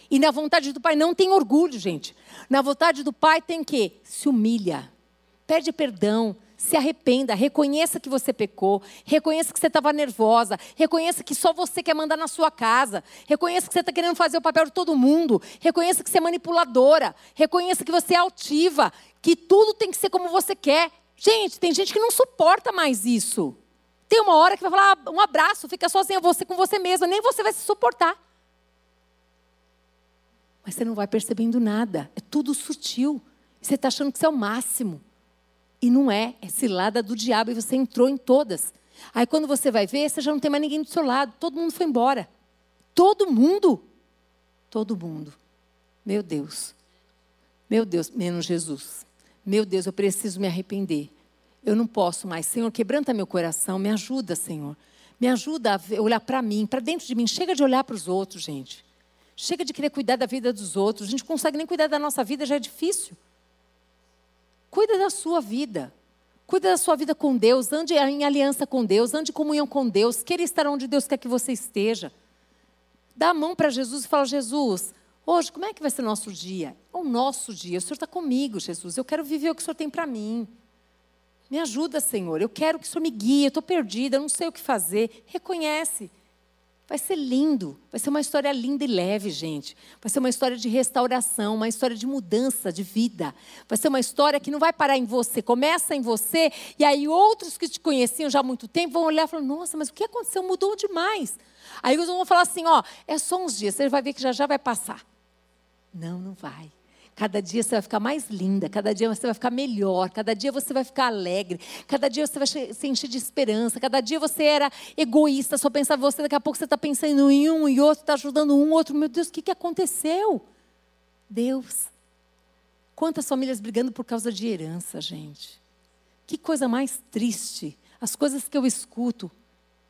E na vontade do Pai não tem orgulho, gente. Na vontade do Pai tem que se humilha, pede perdão, se arrependa, reconheça que você pecou, reconheça que você estava nervosa, reconheça que só você quer mandar na sua casa, reconheça que você está querendo fazer o papel de todo mundo, reconheça que você é manipuladora, reconheça que você é altiva, que tudo tem que ser como você quer. Gente, tem gente que não suporta mais isso. Tem uma hora que vai falar ah, um abraço, fica sozinha você com você mesma, nem você vai se suportar. Mas você não vai percebendo nada, é tudo sutil. Você está achando que você é o máximo. E não é, é cilada do diabo e você entrou em todas. Aí quando você vai ver, você já não tem mais ninguém do seu lado, todo mundo foi embora. Todo mundo. Todo mundo. Meu Deus. Meu Deus, menos Jesus. Meu Deus, eu preciso me arrepender. Eu não posso mais. Senhor, quebranta meu coração, me ajuda, Senhor. Me ajuda a olhar para mim, para dentro de mim. Chega de olhar para os outros, gente. Chega de querer cuidar da vida dos outros. A gente não consegue nem cuidar da nossa vida, já é difícil. Cuida da sua vida. Cuida da sua vida com Deus, ande em aliança com Deus, ande em comunhão com Deus, queira estar onde Deus quer que você esteja. Dá a mão para Jesus e fala: Jesus, hoje como é que vai ser o nosso dia? É o nosso dia. O Senhor está comigo, Jesus. Eu quero viver o que o Senhor tem para mim. Me ajuda, Senhor. Eu quero que o Senhor me guie. Eu estou perdida, eu não sei o que fazer. Reconhece. Vai ser lindo, vai ser uma história linda e leve, gente. Vai ser uma história de restauração, uma história de mudança de vida. Vai ser uma história que não vai parar em você, começa em você, e aí outros que te conheciam já há muito tempo vão olhar e falar: nossa, mas o que aconteceu? Mudou demais. Aí eles vão falar assim: ó, é só uns dias, você vai ver que já já vai passar. Não, não vai. Cada dia você vai ficar mais linda, cada dia você vai ficar melhor, cada dia você vai ficar alegre, cada dia você vai se encher de esperança, cada dia você era egoísta, só pensava você, daqui a pouco você está pensando em um e outro, está ajudando um, outro. Meu Deus, o que, que aconteceu? Deus. Quantas famílias brigando por causa de herança, gente? Que coisa mais triste. As coisas que eu escuto.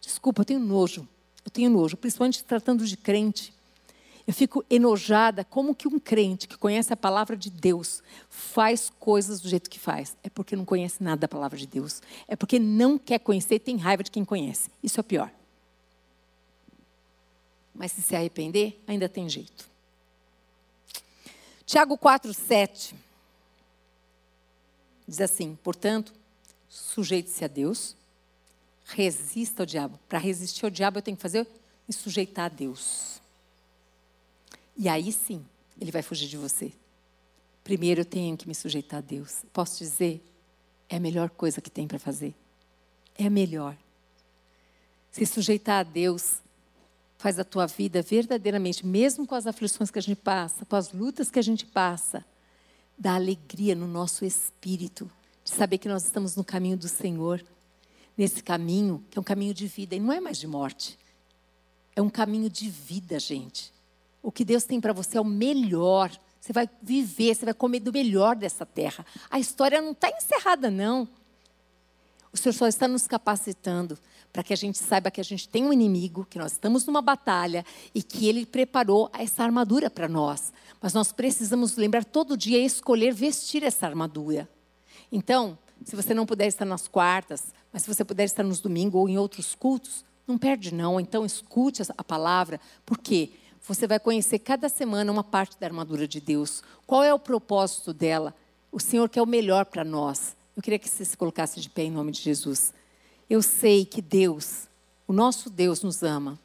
Desculpa, eu tenho nojo. Eu tenho nojo, principalmente tratando de crente. Eu fico enojada como que um crente que conhece a palavra de Deus faz coisas do jeito que faz. É porque não conhece nada da palavra de Deus. É porque não quer conhecer e tem raiva de quem conhece. Isso é pior. Mas se se arrepender, ainda tem jeito. Tiago 4, 7 diz assim: portanto, sujeite-se a Deus, resista ao diabo. Para resistir ao diabo, eu tenho que fazer me sujeitar a Deus. E aí sim, ele vai fugir de você. Primeiro eu tenho que me sujeitar a Deus. Posso dizer, é a melhor coisa que tem para fazer. É a melhor. Se sujeitar a Deus faz a tua vida verdadeiramente, mesmo com as aflições que a gente passa, com as lutas que a gente passa, dá alegria no nosso espírito de saber que nós estamos no caminho do Senhor, nesse caminho que é um caminho de vida e não é mais de morte. É um caminho de vida, gente. O que Deus tem para você é o melhor. Você vai viver, você vai comer do melhor dessa terra. A história não está encerrada, não. O Senhor só está nos capacitando para que a gente saiba que a gente tem um inimigo, que nós estamos numa batalha e que Ele preparou essa armadura para nós. Mas nós precisamos lembrar todo dia escolher vestir essa armadura. Então, se você não puder estar nas quartas, mas se você puder estar nos domingos ou em outros cultos, não perde não. Então escute a palavra, porque você vai conhecer cada semana uma parte da armadura de Deus. Qual é o propósito dela? O Senhor quer o melhor para nós. Eu queria que você se colocasse de pé em nome de Jesus. Eu sei que Deus, o nosso Deus, nos ama.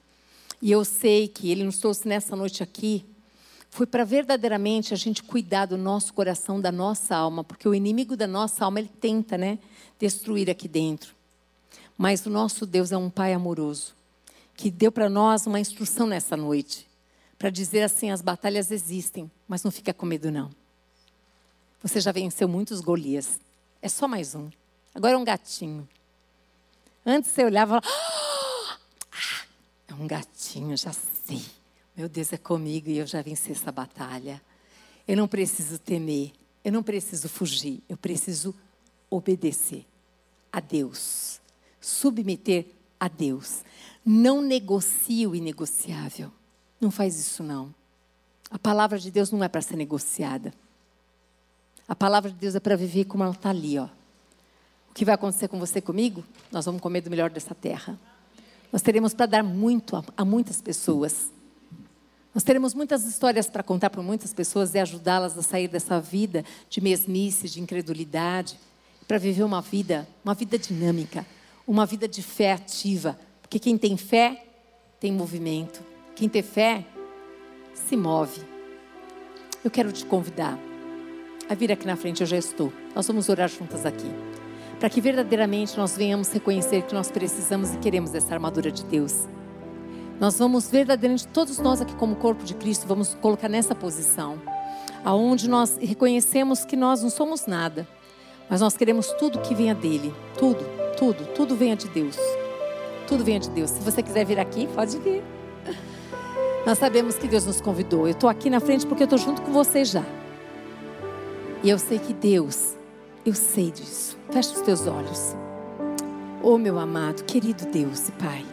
E eu sei que Ele nos trouxe nessa noite aqui foi para verdadeiramente a gente cuidar do nosso coração, da nossa alma, porque o inimigo da nossa alma ele tenta, né, destruir aqui dentro. Mas o nosso Deus é um Pai amoroso que deu para nós uma instrução nessa noite para dizer assim: as batalhas existem, mas não fica com medo não. Você já venceu muitos Golias, é só mais um. Agora é um gatinho. Antes você olhava, ah, é um gatinho, já sei. Meu Deus é comigo e eu já venci essa batalha. Eu não preciso temer, eu não preciso fugir, eu preciso obedecer a Deus, submeter a Deus. Não negocie o inegociável. Não faz isso não. A palavra de Deus não é para ser negociada. A palavra de Deus é para viver como ela está ali, ó. O que vai acontecer com você comigo? Nós vamos comer do melhor dessa terra. Nós teremos para dar muito a, a muitas pessoas. Nós teremos muitas histórias para contar para muitas pessoas e ajudá-las a sair dessa vida de mesmice, de incredulidade, para viver uma vida, uma vida dinâmica, uma vida de fé ativa. Porque quem tem fé tem movimento. Quem tem fé se move. Eu quero te convidar a vir aqui na frente, eu já estou. Nós vamos orar juntas aqui. Para que verdadeiramente nós venhamos reconhecer que nós precisamos e queremos essa armadura de Deus. Nós vamos verdadeiramente, todos nós aqui como corpo de Cristo, vamos colocar nessa posição, aonde nós reconhecemos que nós não somos nada, mas nós queremos tudo que venha dele, tudo, tudo, tudo venha de Deus, tudo venha de Deus. Se você quiser vir aqui, pode vir. Nós sabemos que Deus nos convidou. Eu estou aqui na frente porque eu estou junto com você já. E eu sei que Deus, eu sei disso. Feche os teus olhos. Oh, meu amado, querido Deus e Pai.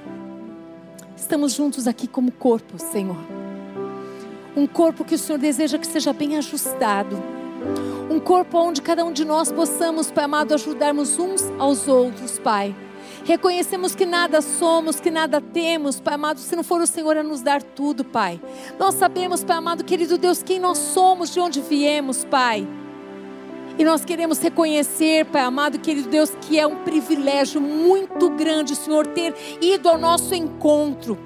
Estamos juntos aqui como corpo, Senhor. Um corpo que o Senhor deseja que seja bem ajustado. Um corpo onde cada um de nós possamos, Pai amado, ajudarmos uns aos outros, Pai. Reconhecemos que nada somos, que nada temos, Pai amado, se não for o Senhor a nos dar tudo, Pai. Nós sabemos, Pai amado, querido Deus, quem nós somos, de onde viemos, Pai. E nós queremos reconhecer, Pai amado, querido Deus, que é um privilégio muito grande o Senhor ter ido ao nosso encontro.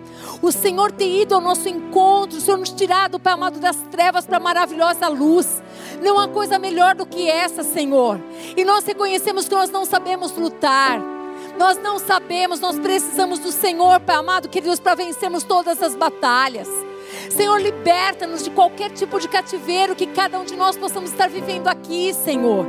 O Senhor ter ido ao nosso encontro, o Senhor nos tirado, Pai amado, das trevas para a maravilhosa luz. Não há coisa melhor do que essa, Senhor. E nós reconhecemos que nós não sabemos lutar. Nós não sabemos, nós precisamos do Senhor, Pai amado, querido Deus, para vencermos todas as batalhas. Senhor, liberta-nos de qualquer tipo de cativeiro que cada um de nós possamos estar vivendo aqui, Senhor.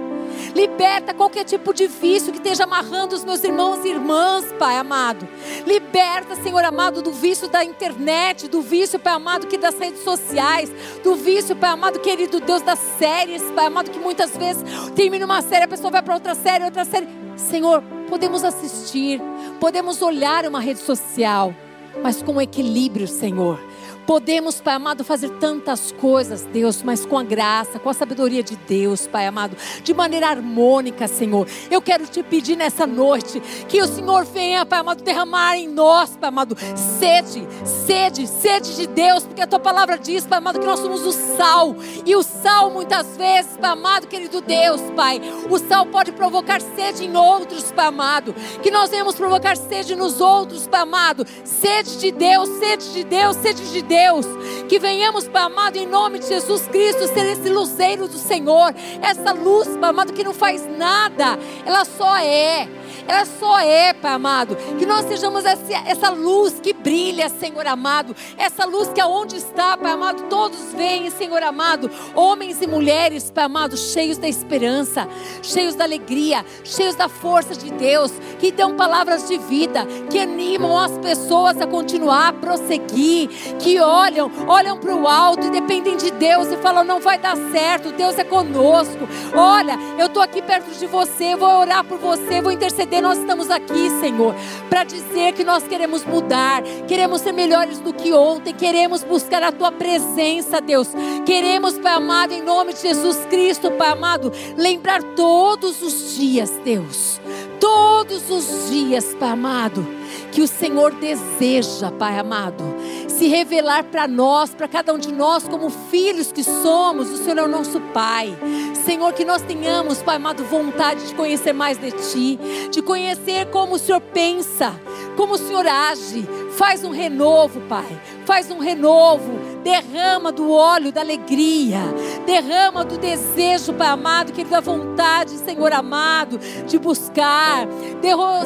Liberta qualquer tipo de vício que esteja amarrando os meus irmãos e irmãs, Pai amado. Liberta, Senhor amado, do vício da internet, do vício, Pai amado, que das redes sociais, do vício, Pai amado, querido Deus, das séries, Pai amado, que muitas vezes termina uma série, a pessoa vai para outra série, outra série. Senhor, podemos assistir, podemos olhar uma rede social, mas com equilíbrio, Senhor Podemos, Pai amado, fazer tantas coisas, Deus, mas com a graça, com a sabedoria de Deus, Pai amado, de maneira harmônica, Senhor. Eu quero te pedir nessa noite que o Senhor venha, Pai amado, derramar em nós, Pai amado, sede, sede, sede de Deus, porque a tua palavra diz, Pai amado, que nós somos o sal, e o sal muitas vezes, Pai amado, querido Deus, Pai, o sal pode provocar sede em outros, Pai amado, que nós venhamos provocar sede nos outros, Pai amado, sede de Deus, sede de Deus, sede de Deus. Deus. Que venhamos, Pai amado, em nome de Jesus Cristo, ser esse luzeiro do Senhor. Essa luz, Pai amado, que não faz nada, ela só é. Ela só é, Pai amado. Que nós sejamos essa, essa luz que brilha, Senhor amado. Essa luz que aonde está, Pai amado, todos veem, Senhor amado. Homens e mulheres, Pai amado, cheios da esperança, cheios da alegria, cheios da força de Deus, que dão palavras de vida, que animam as pessoas a continuar, a prosseguir, que olham, olham para o alto e dependem de Deus e falam: não vai dar certo, Deus é conosco. Olha, eu estou aqui perto de você, vou orar por você, vou interceder. Nós estamos aqui, Senhor, para dizer que nós queremos mudar, queremos ser melhores do que ontem, queremos buscar a tua presença, Deus. Queremos, Pai amado, em nome de Jesus Cristo, Pai amado, lembrar todos os dias, Deus. Todos os dias, Pai amado, que o Senhor deseja, Pai amado, se revelar para nós, para cada um de nós, como filhos que somos, o Senhor é o nosso Pai. Senhor, que nós tenhamos, Pai amado, vontade de conhecer mais de Ti, de conhecer como o Senhor pensa, como o Senhor age. Faz um renovo, Pai, faz um renovo derrama do óleo da alegria, derrama do desejo, Pai amado, que Ele dá vontade, Senhor amado, de buscar.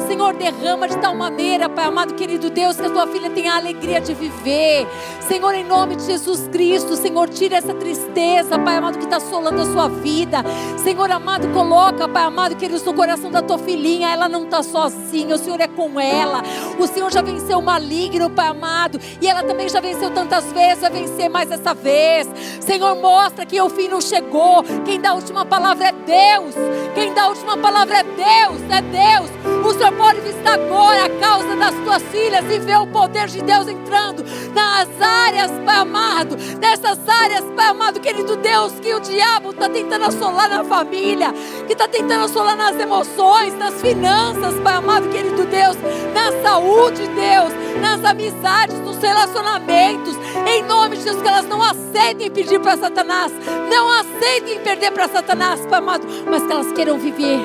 Senhor, derrama de tal maneira, Pai amado, querido Deus, que a tua filha tenha a alegria de viver. Senhor, em nome de Jesus Cristo, Senhor, tira essa tristeza, Pai amado, que está assolando a sua vida. Senhor amado, coloca, Pai amado, querido, no coração da tua filhinha, ela não está sozinha, o Senhor é com ela. O Senhor já venceu o maligno, Pai amado, e ela também já venceu tantas vezes, vencer vencer mais essa vez. Senhor, mostra que o fim não chegou. Quem dá a última palavra é Deus. Quem dá a última palavra é Deus, é Deus. O Senhor pode visitar agora a causa das tuas filhas e ver o poder de Deus entrando nas áreas, Pai amado, nessas áreas, Pai amado, querido Deus, que o diabo está tentando assolar na família, que está tentando assolar nas emoções, nas finanças, Pai amado, querido Deus, na saúde, Deus, nas amizades, nos relacionamentos, em nome de Jesus, que elas não aceitem pedir para Satanás, não aceitem perder para Satanás, amado, mas que elas queiram viver,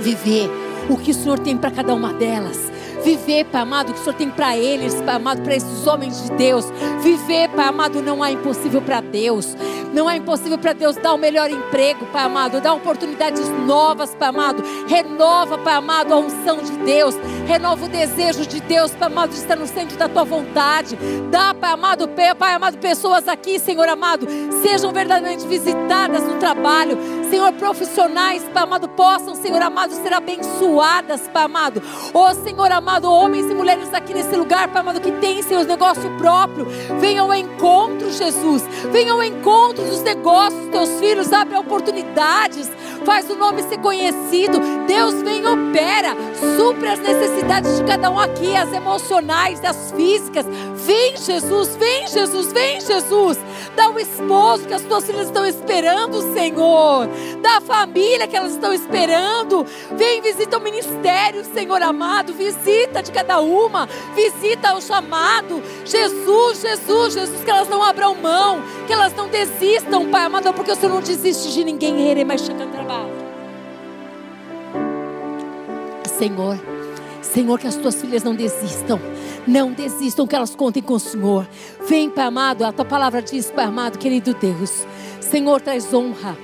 viver o que o Senhor tem para cada uma delas Viver, Pai amado, o que o Senhor tem para eles, Pai amado, para esses homens de Deus. Viver, Pai amado, não há impossível para Deus. Não é impossível para Deus dar o melhor emprego, Pai amado, dar oportunidades novas, Pai amado. Renova, Pai amado, a unção de Deus. Renova o desejo de Deus, Pai amado, de estar no centro da tua vontade. Dá, Pai amado, Pai amado, pessoas aqui, Senhor amado, sejam verdadeiramente visitadas no trabalho. Senhor, profissionais, Pai amado, possam, Senhor amado, ser abençoadas, Pai amado. Ô Senhor amado, homens e mulheres aqui nesse lugar, Pai amado, que tem seus negócio próprio, venham ao encontro, Jesus, venham ao encontro dos negócios teus filhos, abre oportunidades, faz o nome ser conhecido. Deus vem e opera, supre as necessidades de cada um aqui, as emocionais, as físicas. Vem, Jesus, vem, Jesus, vem, Jesus. Dá o esposo que as tuas filhas estão esperando, Senhor. Dá a família que elas estão esperando. Vem, visita o ministério, Senhor amado. Visita de cada uma, visita o chamado. Jesus, Jesus, Jesus, que elas não abram mão, que elas não desistam, Pai amado, porque o Senhor não desiste de ninguém, mais trabalho. Senhor, Senhor, que as tuas filhas não desistam. Não desistam, que elas contem com o Senhor. Vem, Pai amado, a tua palavra diz, Pai amado, querido Deus. Senhor, traz honra.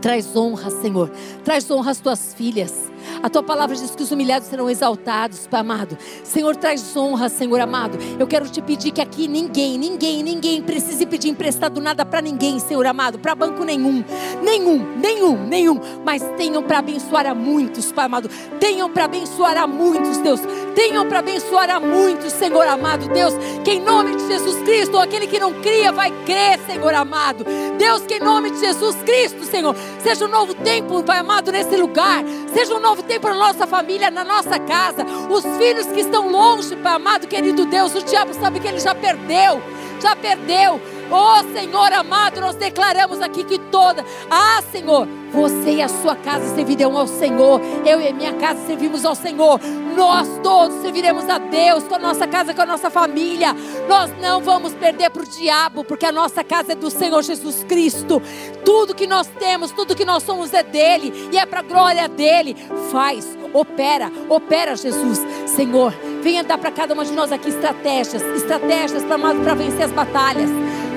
Traz honra, Senhor. Traz honra às tuas filhas. A tua palavra diz que os humilhados serão exaltados, Pai amado. Senhor, traz honra, Senhor amado. Eu quero te pedir que aqui ninguém, ninguém, ninguém precise pedir emprestado nada para ninguém, Senhor amado, para banco nenhum. Nenhum, nenhum, nenhum. Mas tenham para abençoar a muitos, Pai amado. Tenham para abençoar a muitos, Deus. Tenham para abençoar a muitos, Senhor amado, Deus. Que em nome de Jesus Cristo, aquele que não cria vai crer, Senhor amado. Deus, que em nome de Jesus Cristo, Senhor, seja um novo tempo, Pai amado, nesse lugar. Seja um novo tempo na nossa família, na nossa casa. Os filhos que estão longe, amado, querido Deus, o diabo sabe que ele já perdeu, já perdeu. Oh Senhor amado, nós declaramos aqui que toda, ah Senhor, você e a sua casa servirão ao Senhor. Eu e a minha casa servimos ao Senhor. Nós todos serviremos a Deus com a nossa casa, com a nossa família. Nós não vamos perder para o diabo, porque a nossa casa é do Senhor Jesus Cristo. Tudo que nós temos, tudo que nós somos é dele e é para a glória dele. Faz, opera, opera, Jesus. Senhor, venha dar para cada uma de nós aqui estratégias, estratégias para vencer as batalhas.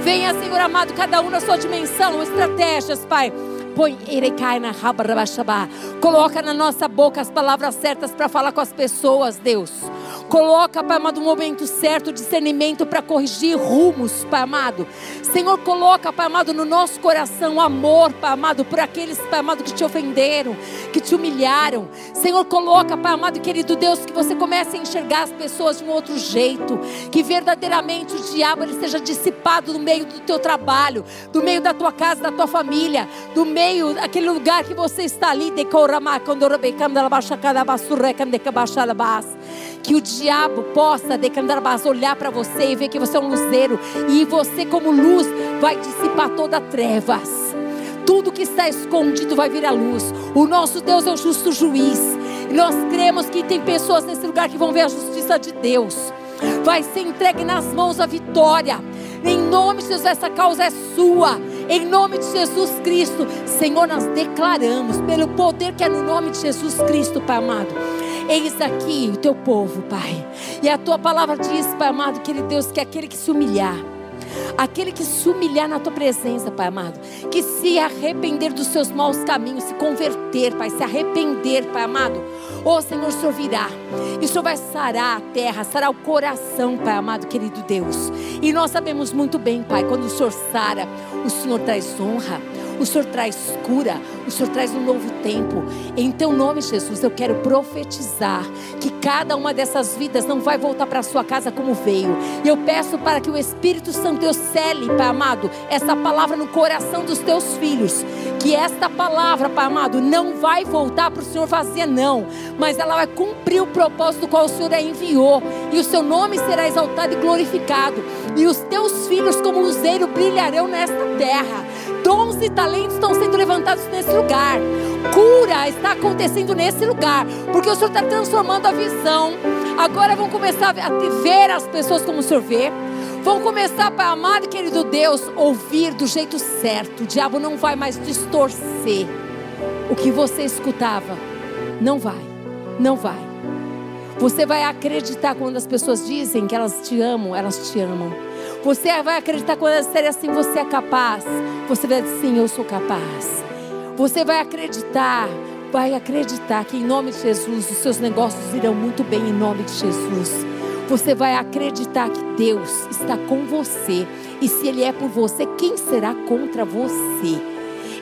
Venha, Senhor amado, cada um na sua dimensão, estratégias, Pai Põe na Coloca na nossa boca as palavras certas para falar com as pessoas, Deus. Coloca, Pai amado, o momento certo, discernimento para corrigir rumos, Pai amado. Senhor, coloca, Pai amado, no nosso coração amor, Pai amado, por aqueles, Pai amado, que te ofenderam, que te humilharam. Senhor, coloca, Pai amado querido Deus, que você comece a enxergar as pessoas de um outro jeito. Que verdadeiramente o diabo ele seja dissipado no meio do teu trabalho, do meio da tua casa, da tua família, do meio daquele lugar que você está ali, que o diabo possa olhar para você e ver que você é um luzeiro e você como luz vai dissipar toda trevas. Tudo que está escondido vai vir à luz. O nosso Deus é o justo juiz. E nós cremos que tem pessoas nesse lugar que vão ver a justiça de Deus. Vai ser entregue nas mãos a vitória. Em nome de Jesus, essa causa é sua. Em nome de Jesus Cristo, Senhor, nós declaramos pelo poder que é no nome de Jesus Cristo, Pai amado Eis aqui o teu povo, Pai. E a tua palavra diz, Pai amado, querido Deus, que aquele que se humilhar, aquele que se humilhar na tua presença, Pai amado, que se arrepender dos seus maus caminhos, se converter, Pai, se arrepender, Pai amado, oh Senhor, o Senhor virá, e o Senhor vai sarar a terra, sarar o coração, Pai amado, querido Deus. E nós sabemos muito bem, Pai, quando o Senhor sara, o Senhor traz honra o Senhor traz cura, o Senhor traz um novo tempo. Em teu nome, Jesus, eu quero profetizar que cada uma dessas vidas não vai voltar para sua casa como veio. E eu peço para que o Espírito Santo Deus cele, Pai amado, essa palavra no coração dos teus filhos. Que esta palavra, Pai amado, não vai voltar para o Senhor vazia, não, mas ela vai cumprir o propósito do qual o Senhor a enviou. E o seu nome será exaltado e glorificado. E os teus filhos, como luzeiro, brilharão nesta terra. Dons e talentos estão sendo levantados nesse lugar. Cura está acontecendo nesse lugar. Porque o Senhor está transformando a visão. Agora vão começar a ver as pessoas como o Senhor vê. Vão começar, Pai amado e querido Deus, ouvir do jeito certo. O diabo não vai mais distorcer o que você escutava. Não vai, não vai. Você vai acreditar quando as pessoas dizem que elas te amam, elas te amam. Você vai acreditar quando elas disserem assim: você é capaz. Você vai dizer sim, eu sou capaz. Você vai acreditar, vai acreditar que em nome de Jesus os seus negócios irão muito bem em nome de Jesus. Você vai acreditar que Deus está com você. E se Ele é por você, quem será contra você?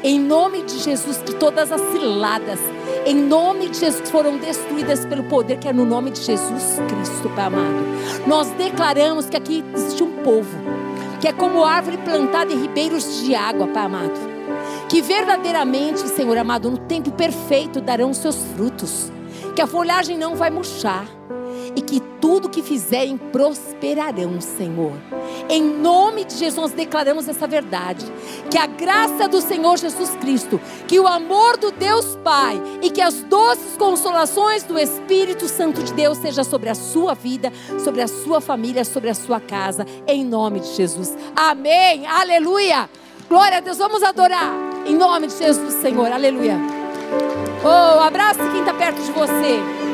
Em nome de Jesus, que todas as ciladas, em nome de Jesus, foram destruídas pelo poder que é no nome de Jesus Cristo, Pai amado. Nós declaramos que aqui existe um povo, que é como árvore plantada em ribeiros de água, Pai amado. Que verdadeiramente, Senhor amado, no tempo perfeito darão seus frutos. Que a folhagem não vai murchar e que tudo que fizerem prosperarão, Senhor. Em nome de Jesus, nós declaramos essa verdade. Que a graça do Senhor Jesus Cristo, que o amor do Deus Pai e que as doces consolações do Espírito Santo de Deus seja sobre a sua vida, sobre a sua família, sobre a sua casa, em nome de Jesus. Amém. Aleluia. Glória a Deus. Vamos adorar em nome de Jesus, Senhor. Aleluia. Oh, abraça quem está perto de você.